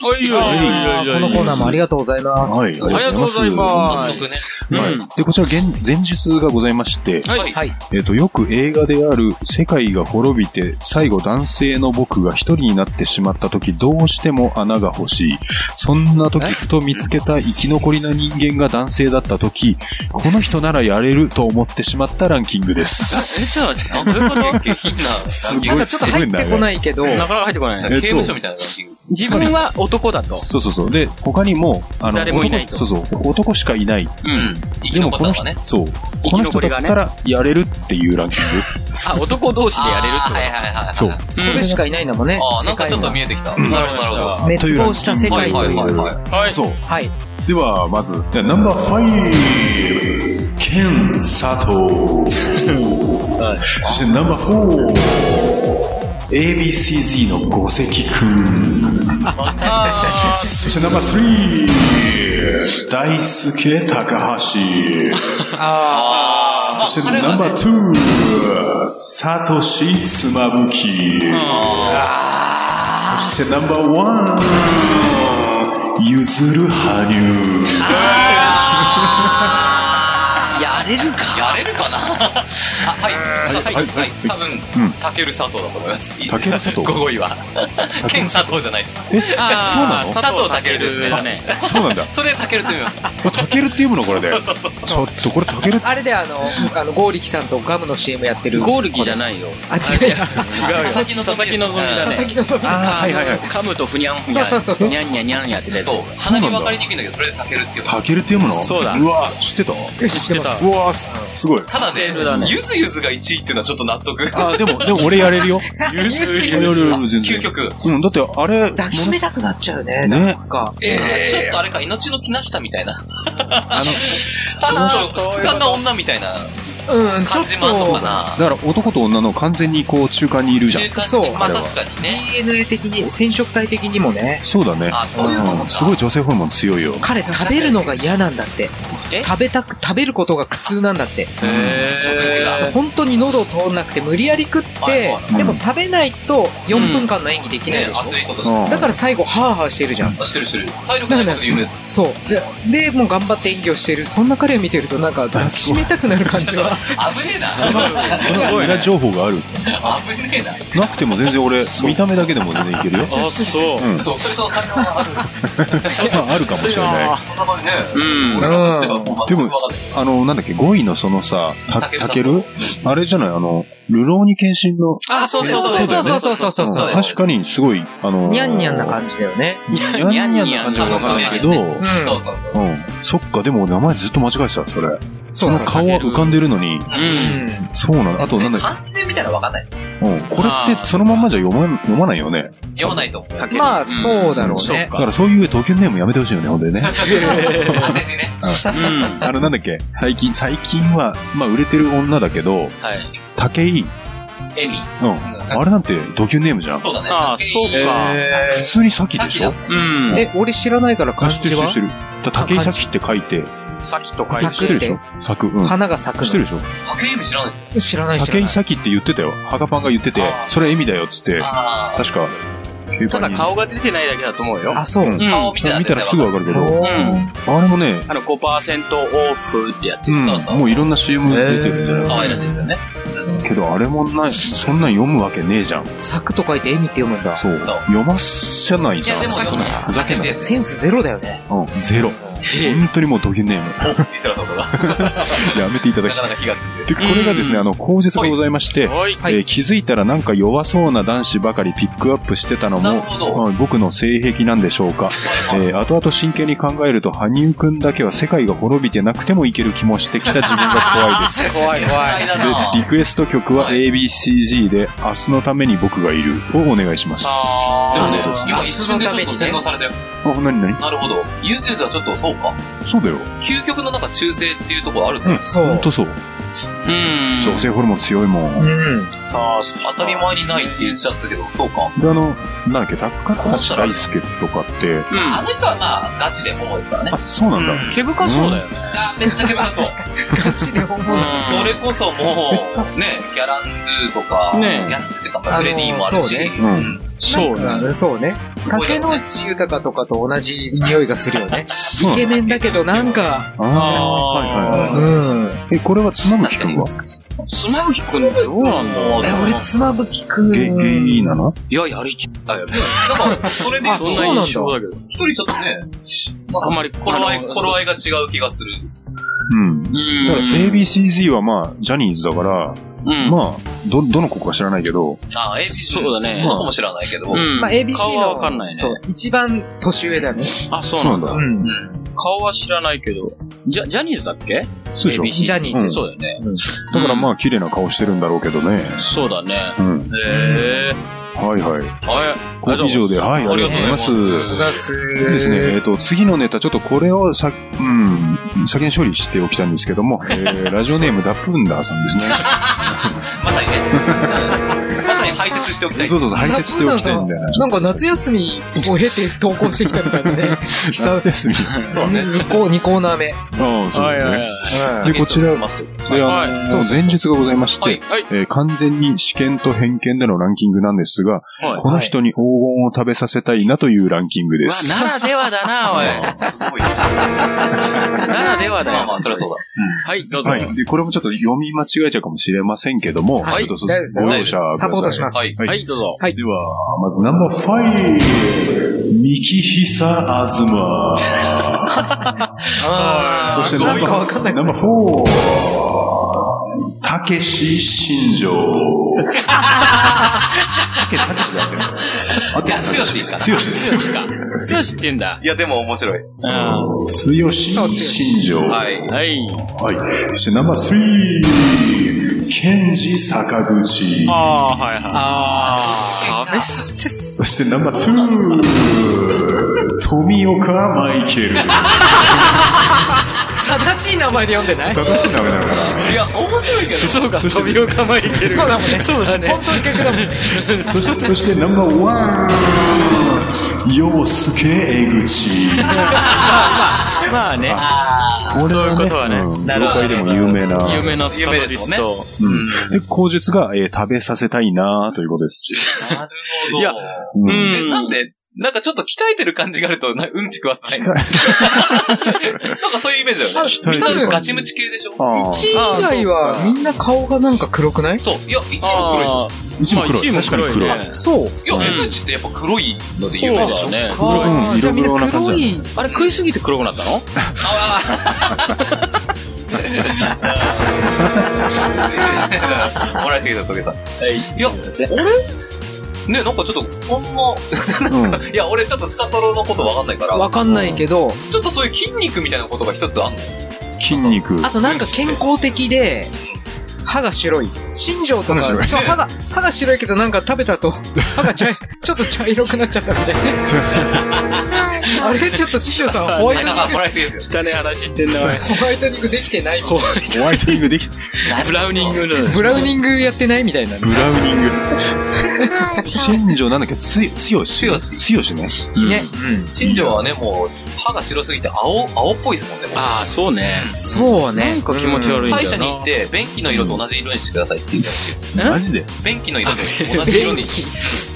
おいよいこのコーナーもありがとうございます。はい、ありがとうございます早速ね。はいうん。で、こちら、現前述がございまして、はい。はい。えっ、と、よく映画である世界が滅びて、最後男性の僕が一人になってしまった時、どうしても穴が欲しい。そんな時、ふと見つけた生き残りな人間が男性だった時、この人ならやれると思ってしまったランキングです。え、じゃあ、どういうこと結構いいな。すごいなんかちょっと入ってこないけど、なかなか入ってこない。えっと刑務所みたいなランキング。自分は男だと。そうそうそう。で、他にも、あの、誰もいないと男そうそう、男しかいない。うん。生きでもこの人残ったのがね。、そう。生きこの人だったらやれるっていうランキング。あ、男同士でやれるってあーはいはいはいはい。そう。それしかいないんだもんね。ああ、なんかちょっと世見えてきた。んなるほど、なるほど。滅亡した世い界はいはいという。はい。はい。そう。はい。では、まず、ナンバーファイブ、ケン佐藤。そしてナンバーフォー、ABCZ の五関くん。そしてナンバースリー、大輔高橋。そしてナンバーツー、サトシ妻夫木。そしてナンバーワン、ゆずる羽生。やれるか？やれるかな？<laughs> あ、はい。さはい、はいはい。多分、たける佐藤だと思います。いいです武尊佐藤午後位は。ケン佐藤じゃないです。え、あーそう佐藤健ですねだね。そうなんだ。それたけるって言います。あタケルって読むの？これで。ちょっとこれタケルあれであの、あの、ゴーリキさんとガムの CM やってる。ゴールキじゃないよ。あ、違うや。違うよ。佐々木の佐々木のぞみだ佐々ね。木のはいはいはい。噛むとふにゃんふにゃん。そうそうそうそうふにゃんにゃにゃんやってたやつ。そう。かなり分かりにくいんだけど、それでたけるっていうの？タケルって読むの？そうだうわ、知ってた？知ってた。うわす、すごい。ただねね、ゆずゆずが1位っていうのはちょっと納得。あ、でも、でも俺やれるよ。ゆずゆず究極。うん、だってあれ、抱きしめたくなっちゃうね。ねなんか。ちょっとあれか、命の木なしたみたいな。あちょっと質感な女みたいなうん、ちょっ感じもあんのかと、な。の、だから男と女の完全にこう中間にいるじゃん。中間そうにまああれは確かにね。DNA 的に、染色体的にもね、そうだね。あ、そういうのん、すごい女性ホルモン強いよ。彼食べるのが嫌なんだって。え？食べたく、食べることが苦痛なんだって。食事が。本当に喉を通んなくて無理やり食ってはいは、でも食べないと4分間の演技できないねで、しアスリートとうして。んょだから最後、ハーハーしてるじゃん。あ、してるしてる。体力ないことで有名です。そう。で、で、もう頑張って演技をしてる。そんな彼を見てるとなんか抱きしめたくなる感じは。危ねえな。すごい、裏情報がある。危ねえな。なくても全然俺、見た目だけでも全然いけるよ。あ、そう。うと、それその才能がある。あるかもしれない。うん。でも、あの、なんだっけ、5位のそのさ、たけるあれじゃないあの、ルローニケンシンの。あ、そうそうそうそうそう。確かに、すごい、あの、にゃんにゃんな感じだよね。にゃんにゃんな感じがわからないけど、うん。そっか、でも名前ずっと間違えてた、それ。その顔は浮かんでるのに、うん。そうなの。あとなんだっ判定みたいなのわかんない。け、うん。これってそのまんまじゃ読ま読まないよね。読まないと思う。まあ、そうだろうね。そうかだからそういうドキュンネームやめてほしいよね、ほんでね。当て字ね。うん。あの、なんだっけ、最近、最近は、まあ売れてる女だけど、はい。竹井、エミ。うん。あれなんてドキュンネームじゃん。そうだね。あそうかえ普通に咲でしょ？うん。え、俺知らないから漢字は？知ってる知ってる。だ竹井咲って書いて、さっきと書いて咲知ってるでしょ？咲く。うん。花が咲くの。知ってるでしょ？竹井エミ知らないです。知らない知ら竹井ない。咲って言ってたよ。ハガパンが言っててあー、それエミだよっつって、あ確か、ただ顔が出てないだけだと思うよ。あ、そう。顔見て見たらすぐわかるけど、おあーれもね、あの、5%オフってやってる。うん、そうそうもういろんな CM 出てるんじゃ可ない？愛らしいですよね。けど、あれもない、そんなん読むわけねえじゃん。咲くと書いてエミって読むんだ。そう。読ませないいや、じゃん。でふざけんな。センスゼロだよね。うん、ゼロ。本当にもうドキュンネーム。お、ミスラとかが。<laughs> やめていただきた。ないかなか火がついてで、これがですね、あの、口述がございまして、えー気づいたらなんか弱そうな男子ばかりピックアップしてたのも、僕の性癖なんでしょうか。<laughs> えー後々真剣に考えると、羽生くんだけは世界が滅びてなくてもいける気もしてきた自分が怖いです。怖 <laughs> い怖い。だで、リクエスト曲は ABCG で、明日のために僕がいるをお願いします。あ、でもねあー、今一瞬でちょっと洗脳されたよ。なになに？なるほど。はちょっと、そうか。そうだよ。究極のなんか中性っていうところあるんだうん、そうほんとそう。うん。女性ホルモン強いもん。うん。あ当たり前にないって言っちゃったけど、そうか。で、あの、なんだっけ、高橋大輔とかって、あの人はまあ、ガチで重いからねあ、。そうなんだ。毛深そうだよね。あめっちゃ毛深そう。ガチで思う。それこそもう、ね、ギャランドゥとか、ねやってたから、フレディもあるし。あのうん。そうね。うんそうね。竹野内豊とかと同じ匂いがするよね。<laughs> イケメンだけどなんか、ああ、はいはいはい。うん。え、これは妻夫木くんは妻夫木くんってどうなんだろうえ、俺、妻夫木くん。ゲゲイなの？いや、やりちゃうよね。なんか、それで、あそんなそんな印象だけど。一人ちょっとね、あんまり、頃合い、頃合いが違う気がする。うん。だうん。から ABCZ はまあ、ジャニーズだから、うん。まあ、ど、どの子か知らないけど、あ、ABC。そうだねそうかもしれないけど。うん。まあ、ABC 顔の、はわかんないね。そう、一番年上だね。あ、そうなんだ。そううん。顔は知らないけど。ジャ、ジャニーズだっけ？そうでしょ ABC ジャニーズうんそうだよね。だからまあ、綺麗な顔してるんだろうけどね。そうだね。うん。へえ。はいはい。はい。これ以上で、はい、ありがとうございます。ですね、えっ、と、次のネタ、ちょっとこれをさ、うん、先に処理しておきたいんですけども、えー、ラジオネームダプンダーさんですね。<laughs> まさにね。排泄しておきたい。そうそうそう、排泄しておきたいんだよな。なんか夏休みを経て投稿してきたみたいなね。<laughs> 夏休み。2コ2コーナー目。ああ、そうですね。うんで、こちら、で、あの、前述がございまして。えー完全に試験と偏見でのランキングなんですが、はいこの人に黄金を食べさせたいなというランキングでわ、す。ならではだな、おい。<laughs> すごい。ならではだよ。ま <laughs> あまあ、そりゃそうだ。はい、どうぞ。はい。で、これもちょっと読み間違えちゃうかもしれませんけども、はいちょっとご容赦ください。サポートします。はい。はいはい、どうぞ。では、まずナンバーファイブ、ミキヒサアズマ。<laughs> そしてナンバー、ナンバーフォー、たけし新庄。たけ、たけしだっていや、強しか。強しです。強しか。強しって言うんだ。いや、でも面白い。うん。強し新庄。ははい。はい。い。そしてナンバースリー、ケンジ坂口。ああ、はいはい。ああ。食べさせ、そしてナンバーツー、富岡マイケル。<laughs> 正しい名前で読んでない？正しい名前だから。いや、面白いけど。そうか、飛び岡まいてる。そうだもんね。そうだね。本当に逆だもんね。そして、そしてナンバーワン、洋介江口。<laughs> まあね。そういうことはね。うん業界でも有名な。有名なスタイリスト。うん。で、口述が、えー食べさせたいなということです。<laughs> なるほど。いやうんえ、なんで、なんかちょっと鍛えてる感じがあると、な <laughs> うんち食わせない。<laughs> なんかそういうイメージだよね。鍛えてる多分ガチムチ系でしょ？ああ。1位以外はみんな顔がなんか黒くない？そう。いや、1位も黒いでしょ。まあ、一も黒い。1位も確かに黒い黒い。ね。そう。いや、江口ってやっぱ黒いので有名でしょ？そうだね。あ黒いーじゃあみんな黒い。あれ食いすぎて黒くなったの？<laughs> もらいすぎた、トゲさん。はい。いや、俺ね、なんかちょっと、こんうん。な、<laughs> いや、俺ちょっとスカトロのことわかんないから、わかんないけど、ちょっとそういう筋肉みたいなことが一つあんの筋肉。あとなんか健康的で、歯が白い。新庄とか、歯が白いそう歯が、歯が白いけどなんか食べたと、<laughs> 歯がちょっと茶色くなっちゃったみたいな。<laughs> あれちょっと新庄さんホワイトニンあ、もらいすぎですよ。汚い話してんな、ホワイトニングできてないみたいホワイトニングできた。ブラウニング。ブラウニングやってないみたいな。ブラウニング。新庄なんだっけ？つ、つよし？強しつよしね。ね。新庄はね、もう、歯が白すぎて青、青っぽいですもんね。ああ、そうね。そうね。なんか気持ち悪いんだ歯医よな。者に行って、便器の色と同じ色にしてくださいマジで？便器の色で同じ色に。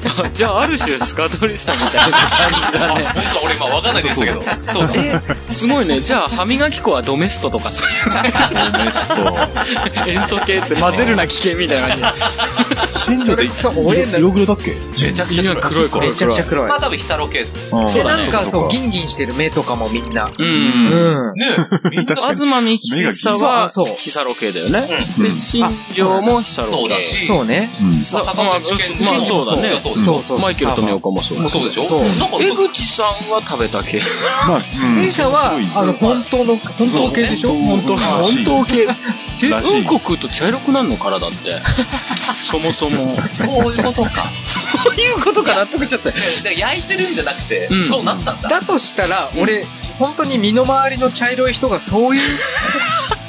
あじゃあ、ある種、スカトリスタみたいな感じだね。なんか俺今わかんないですけど。そう。え、すごいね。じゃあ、歯磨き粉はドメストとかさ、ドメスト。塩素系って混ぜるな危険みたいな感新庄ってそう俺ら色黒だっけ？めちゃくちゃ黒い。黒いめちゃくちゃ黒いま。あ多分ヒサロケース。ああで、そうだねなんかそう、ギンギンしてる目とかもみんな。じ。う。うんん。ねみんな確かに東美吉さは、そうそうヒサロ系だよね。うんで、新庄もヒサロ系。そうだしそうね。まあ、そうだね。そうそうそう。マイケル富岡もそう。もうそうでしょ？江口さんは食べた系。<laughs> まあ、うん。<laughs> A さんは、あの、本当の、本当系でしょ？本当本当系。うんこ食うと茶色くなるの体って。<laughs> そもそも。そういうことか。そういうことか納得しちゃった焼いてるんじゃなくてうん、そうなったんだ。だとしたら、俺、本当に身の回りの茶色い人がそういう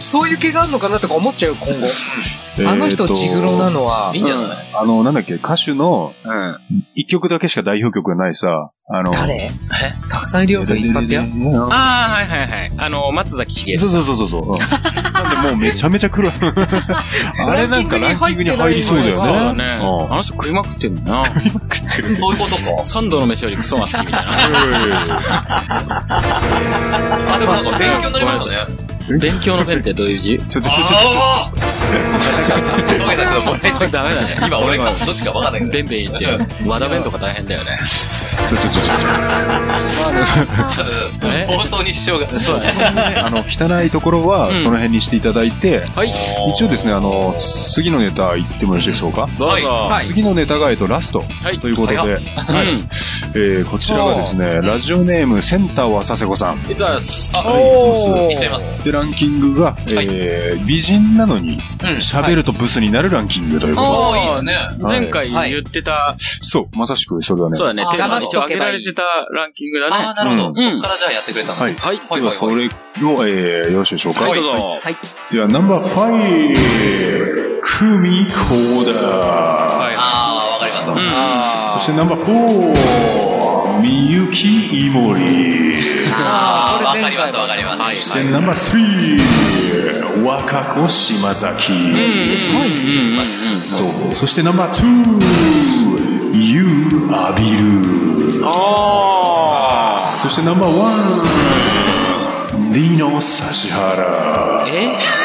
そういう気があるのかなとか思っちゃう、今後。<laughs> あの人、ジグロなのは、いいんじゃないあの、なんだっけ、歌手のうん。一曲だけしか代表曲がないさ、あの、誰？たくさんいるよ、それ一発や。ああ、はいはいはい。あの、松崎しげそうそうそうそうそう。う <laughs> んなんでもうめちゃめちゃ来る。<laughs> あれなんかランキングに入りそうだよね。そうだね。うんあの人食いまくってんだな。そういうことか。三度の飯よりクソが好きみたいな。あ、でもなんか勉強になりましたね。勉強の弁ってどういう字？ちょちょちょちょちょ。あートゲさんちょっともらいすぎダメだね。今俺がどっちかわかんないけど。弁弁言って。和田弁とか大変だよね。ちょちょちょちょ。ちょっと、え？放送に支障が。そうだね。あの、汚いところはうんその辺にしていただいて、はい。一応ですね、あの、次のネタ言ってもよろしいでしょうかどうぞ。は次のネタが、えっと、ラストはいということで、はいうん。えーこちらがですね、ラジオネームセンターは佐世子さん。いつはす。あ、おいっちゃいます。で、ランキングが、えー美人なのにうん。喋るとブスになるランキングということで、ああ、いいですね。前回言ってた、そう、まさしくそれだね。そうだね、あテーマ黙っ一応上げられてたランキングだああ、ね。なるほど。うんそっからじゃあやってくれたの。はい。はい。はいでは、それを、えーよろしいでしょうか。はい、どうぞ。では、ナンバー5、クミコーダはい。ああ、わかります。そしてナンバー4、みゆきいもり。ああ、わかります、わかります。はい。そしてナンバー3、若子島崎。うん、うん、うん、うん。そう。そしてナンバー2、ゆうあびる。あそしてナンバー1、リノ指原。え？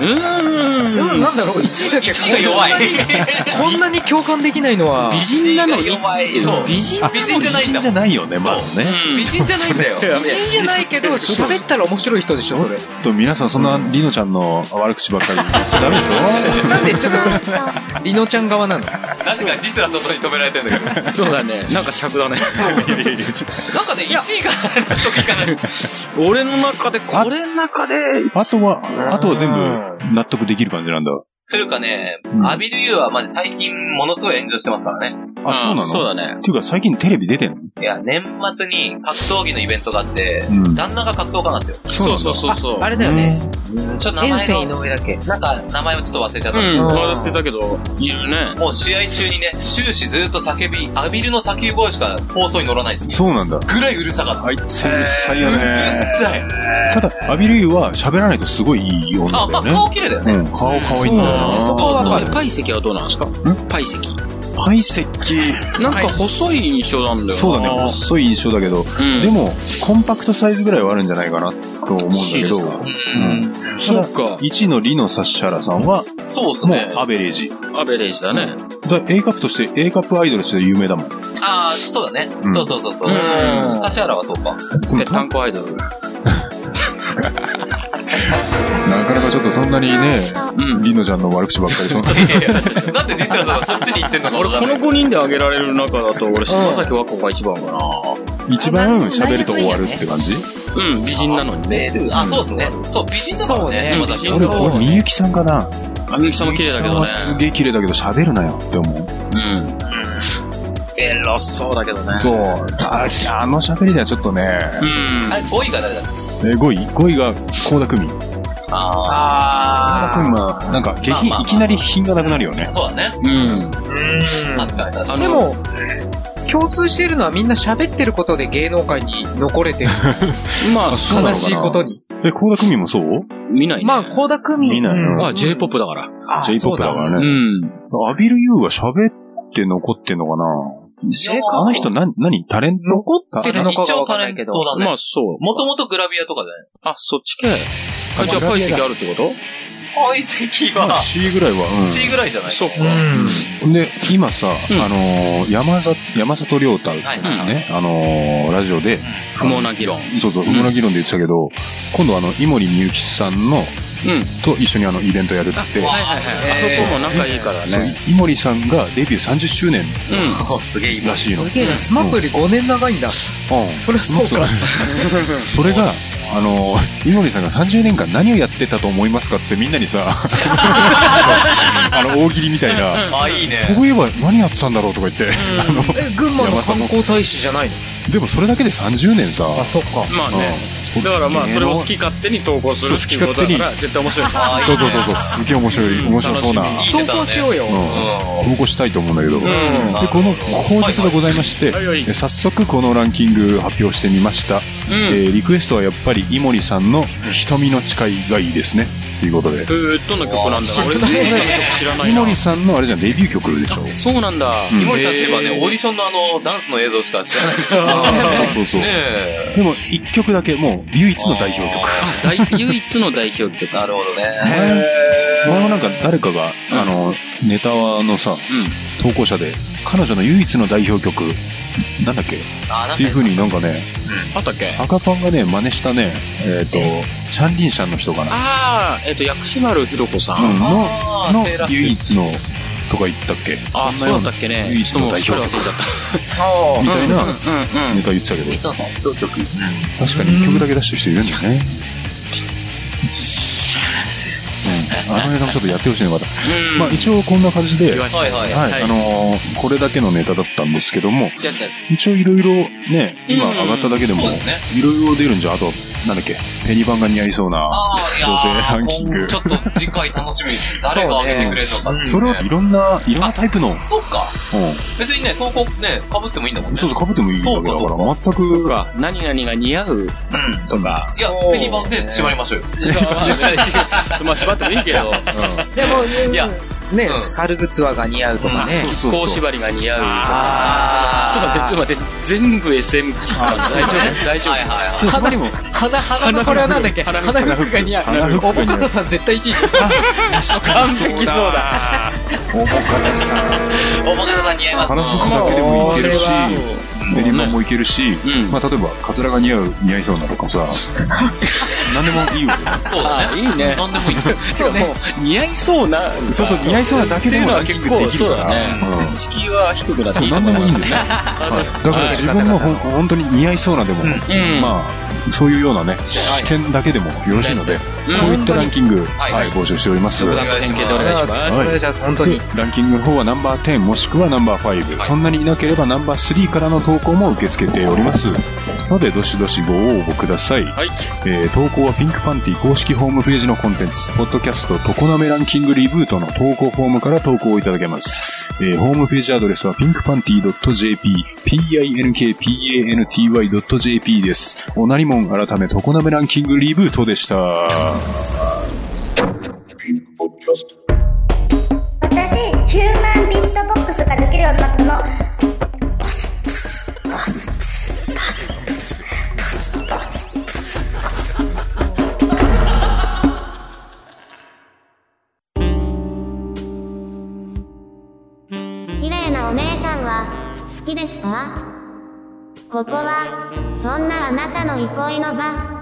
うーん。なんだろう、1位だけ1位が弱い。こんなに共感できないのは、美人なのに。そう。美人美人じゃないんだじゃないよね、まずね。美人じゃないんだよ。美人じゃないけど、喋ったら面白い人でしょ、それ。と皆さんそんなリノちゃんの悪口ばっかり言っちゃダメでしょなんで、ちょっと、リノちゃん側なの？なぜかディスラ外に止められてんだけど。そうだね。なんか尺だね。<laughs> なんかね、1位がかない。<laughs> 俺の中で、これの中で、あとは、あとは全部納得できる感じなんだ。というかねうん、アビルユーはマジ最近ものすごい炎上してますからね。あ、そうなの？そうだね。っていうか最近テレビ出てんの？いや、年末に格闘技のイベントがあって、うん旦那が格闘家なんですよ。そうそうそうそう。あれだよね。ちょっと名前遠征井の、上だっけ。なんか名前をちょっと忘れちゃったんですけうん、ど、忘れたけど、いるね。もう試合中にね、終始ずっと叫び、アビルの叫び声しか放送に乗らないです。そうなんだ。ぐらいうるさかった。あいつうるさいようるね。さい。ただ、アビルユーは喋らないとすごいいい女あ、まあだよね。顔綺麗だよね。うん、顔可愛いんだよな。そこはパイセキはどうなんですか？パイセキ。パイセキ、なんか細い印象なんだよな。そうだね、細い印象だけど、うん。でも、コンパクトサイズぐらいはあるんじゃないかなと思うんだけど、そうううんん。そうか。1位のリノ・サッシャラさんは、もそうですね。うアベレージ。アベレージだね。だ A カップとして、A カップアイドルとして有名だもん。ああ、そうだね。うんそうそうそうそう。うん指原はそうか。ぺったんこアイドル。<laughs> なかなかちょっとそんなにね、うん。リノちゃんの悪口ばっかり、そんな。<laughs> なんでディスラとかそっちに行ってんのか俺、このわかんない。5人で挙げられる中だと、俺、島崎和子が一番かな。一番喋ると終わるって感じ？うん、美人なのにね。あ、そうですね。そう、美人だからね、そうね島崎うん俺、みゆきさんかな。あみゆきさんも綺麗だけどねみゆき。さんはすげえ綺麗だけど喋るなよって思う。うん。エロそうだけどね。そう。ああの喋りではちょっとね、うんあ。れ、5位が誰だっけ？え5位 ?5 位が高田組。高あ田組は、なんか、激、まあまあまあいきなり品がなくなるよねー。。そうだね。うん。確かに確かに。でも、共通しているのはみんな喋ってることで芸能界に残れてる。<laughs> まあ、悲しいことに。え、高田組もそう？見ないね。まあ、高田組。見ないのうんあ、J-POP だから。あ ?J-POP だからうね。ん。アビルユーは喋って残ってんのかな？正あの人な、何タレント残ってるのかがわか一応タレンんないけど。トだね。まあ、そう。もともとグラビアとかじゃないあ、そっち系。あ、じゃあ、パイセキあるってこと？解析は C ぐらいは、うん。C ぐらいじゃない？そうか。で、今さ、うんあのー山里、山里亮太はいはいはい。ね、あのーラジオで、不毛な議論。そうそう、不毛な議論で言ってたけど、今度あの、井森美幸さんの、うん。と一緒にあの、イベントやるって、はいはいはい。あそこも仲いいからね。井森さんがデビュー30周年うすげえ今らしいの。すげえな、スマップより5年長いんだ。うんそりゃそうか。<laughs> それが、あのー、井森さんが30年間何をやってたと思いますかってみんなにさ、<laughs> あの、大喜利みたいな、あ、いいね。そういえば何やってたんだろうとか言って、あの、え、群馬の観光大使じゃないの？でもそれだけで30年さ、あ、そっか。まあね。だからまあ、それを好き勝手に投稿するっていうことだから、絶対面白い。そうそうそうそう、すげえ面白い、面白そうな、投稿しようよ。うん。投稿したいと思うんだけど、ん。で、この口実がございまして、はいはい。え早速このランキング発表してみました。えーリクエストはやっぱり井森さんの瞳の誓いがいいですね。ということで。えー、どんな曲なんだろう俺、全然その曲知らないな。井森さんのあれじゃん、デビュー曲でしょ？そうなんだ。うん井森さんといえばね、オーディションのあの、ダンスの映像しか知らない。そうそうそう。ねえ。でも、一曲だけ、もう、唯一の代表曲。大唯一の代表曲。なるほどね。前もなんか誰かが、あの、ネタのさ、投稿者で、彼女の唯一の代表曲、なんだっけ？っていう風になんかね、あったっけ？赤パンがね、真似したね、えっ、と、チャンリンシャンの人かな。ああ、えっと、薬師丸ひろ子さん。うん、のの唯一の、とか言ったっけ？あ、そうだったっけね。唯一の代表ちょっともうすっかり忘れちゃった。<laughs> みたいなうんうんネタ言ってたけど、見たの？確かに一曲だけ出してる人いるんだよね。うん、あの映画もちょっとやってほしいのまた。うん。まあ一応こんな感じで、はい、はいはい。はいあのーこれだけのネタだったんですけども。一応いろいろね、今上がっただけでも。いろいろ出るんじゃ、あと、なんだっけ、ペニバンが似合いそうな、女性ランキングちょっと次回楽しみです。<laughs> 誰が上げてくれるのかっていうねそれをいろんな、いろんなタイプの、うん。そっか。別にね、投稿ね、被ってもいいんだもんね。そうそう、被ってもいいだけだから、全そうく、か。何々が似合うとか。いや、ペニバンで縛りましょうよ。<laughs> まあ、縛ってもいいけど。でも、いやね、うん猿グツワが似合うとかね。そうそうそう。こう縛りが似合うとか。あちょっと待って、ちょっと待って、全部 SM 大丈夫大丈夫はいはいはい。鼻にも、鼻、鼻のこれはなんだっけ？鼻フックが似合う。おぼかたさん絶対1位。完璧そうだ。おぼかたさん似合います。鼻フックだけでもいけるしこれ、ペニバンもいけるし、うんまあ例えば、カツラが似合う、似合いそうなとかさ、<laughs> 何でもいいわけね。そうだね。あいいねなんでもいいんだよ。そうね。似合いそうな。そうそう、似合いそうなだけでもランキングできるそうだから。は低くなっていいと何でもいいん思いますですよ。<laughs> はいだから自分もほん本当に似合いそうなでも、うんまあ、そういうようなね、試験だけでもよろしいので、うん。こういったランキング、はいはい、募集しております。独断と偏見でお願いします。はい。お願いします、本当に。ランキングの方はナンバー10もしくはナンバー5、そんなにいなければナンバー3からの投稿も受け付けておりますのでどしどしご応募ください、はい。えー投稿はピンクパンティ公式ホームページのコンテンツポッドキャスト常滑ランキングリブートの投稿フォームから投稿いただけます、えーホームページアドレスはピンクパンティ .jp pinkpanty.jp です。おなりもん改め常滑ランキングリブートでした。私ヒューマンビットボックスができるようになったのきですか？ここはそんなあなたの憩いの場。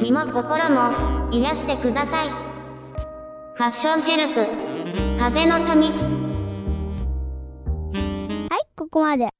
身も心も癒してください。ファッションヘルス。風の谷。はいここまで。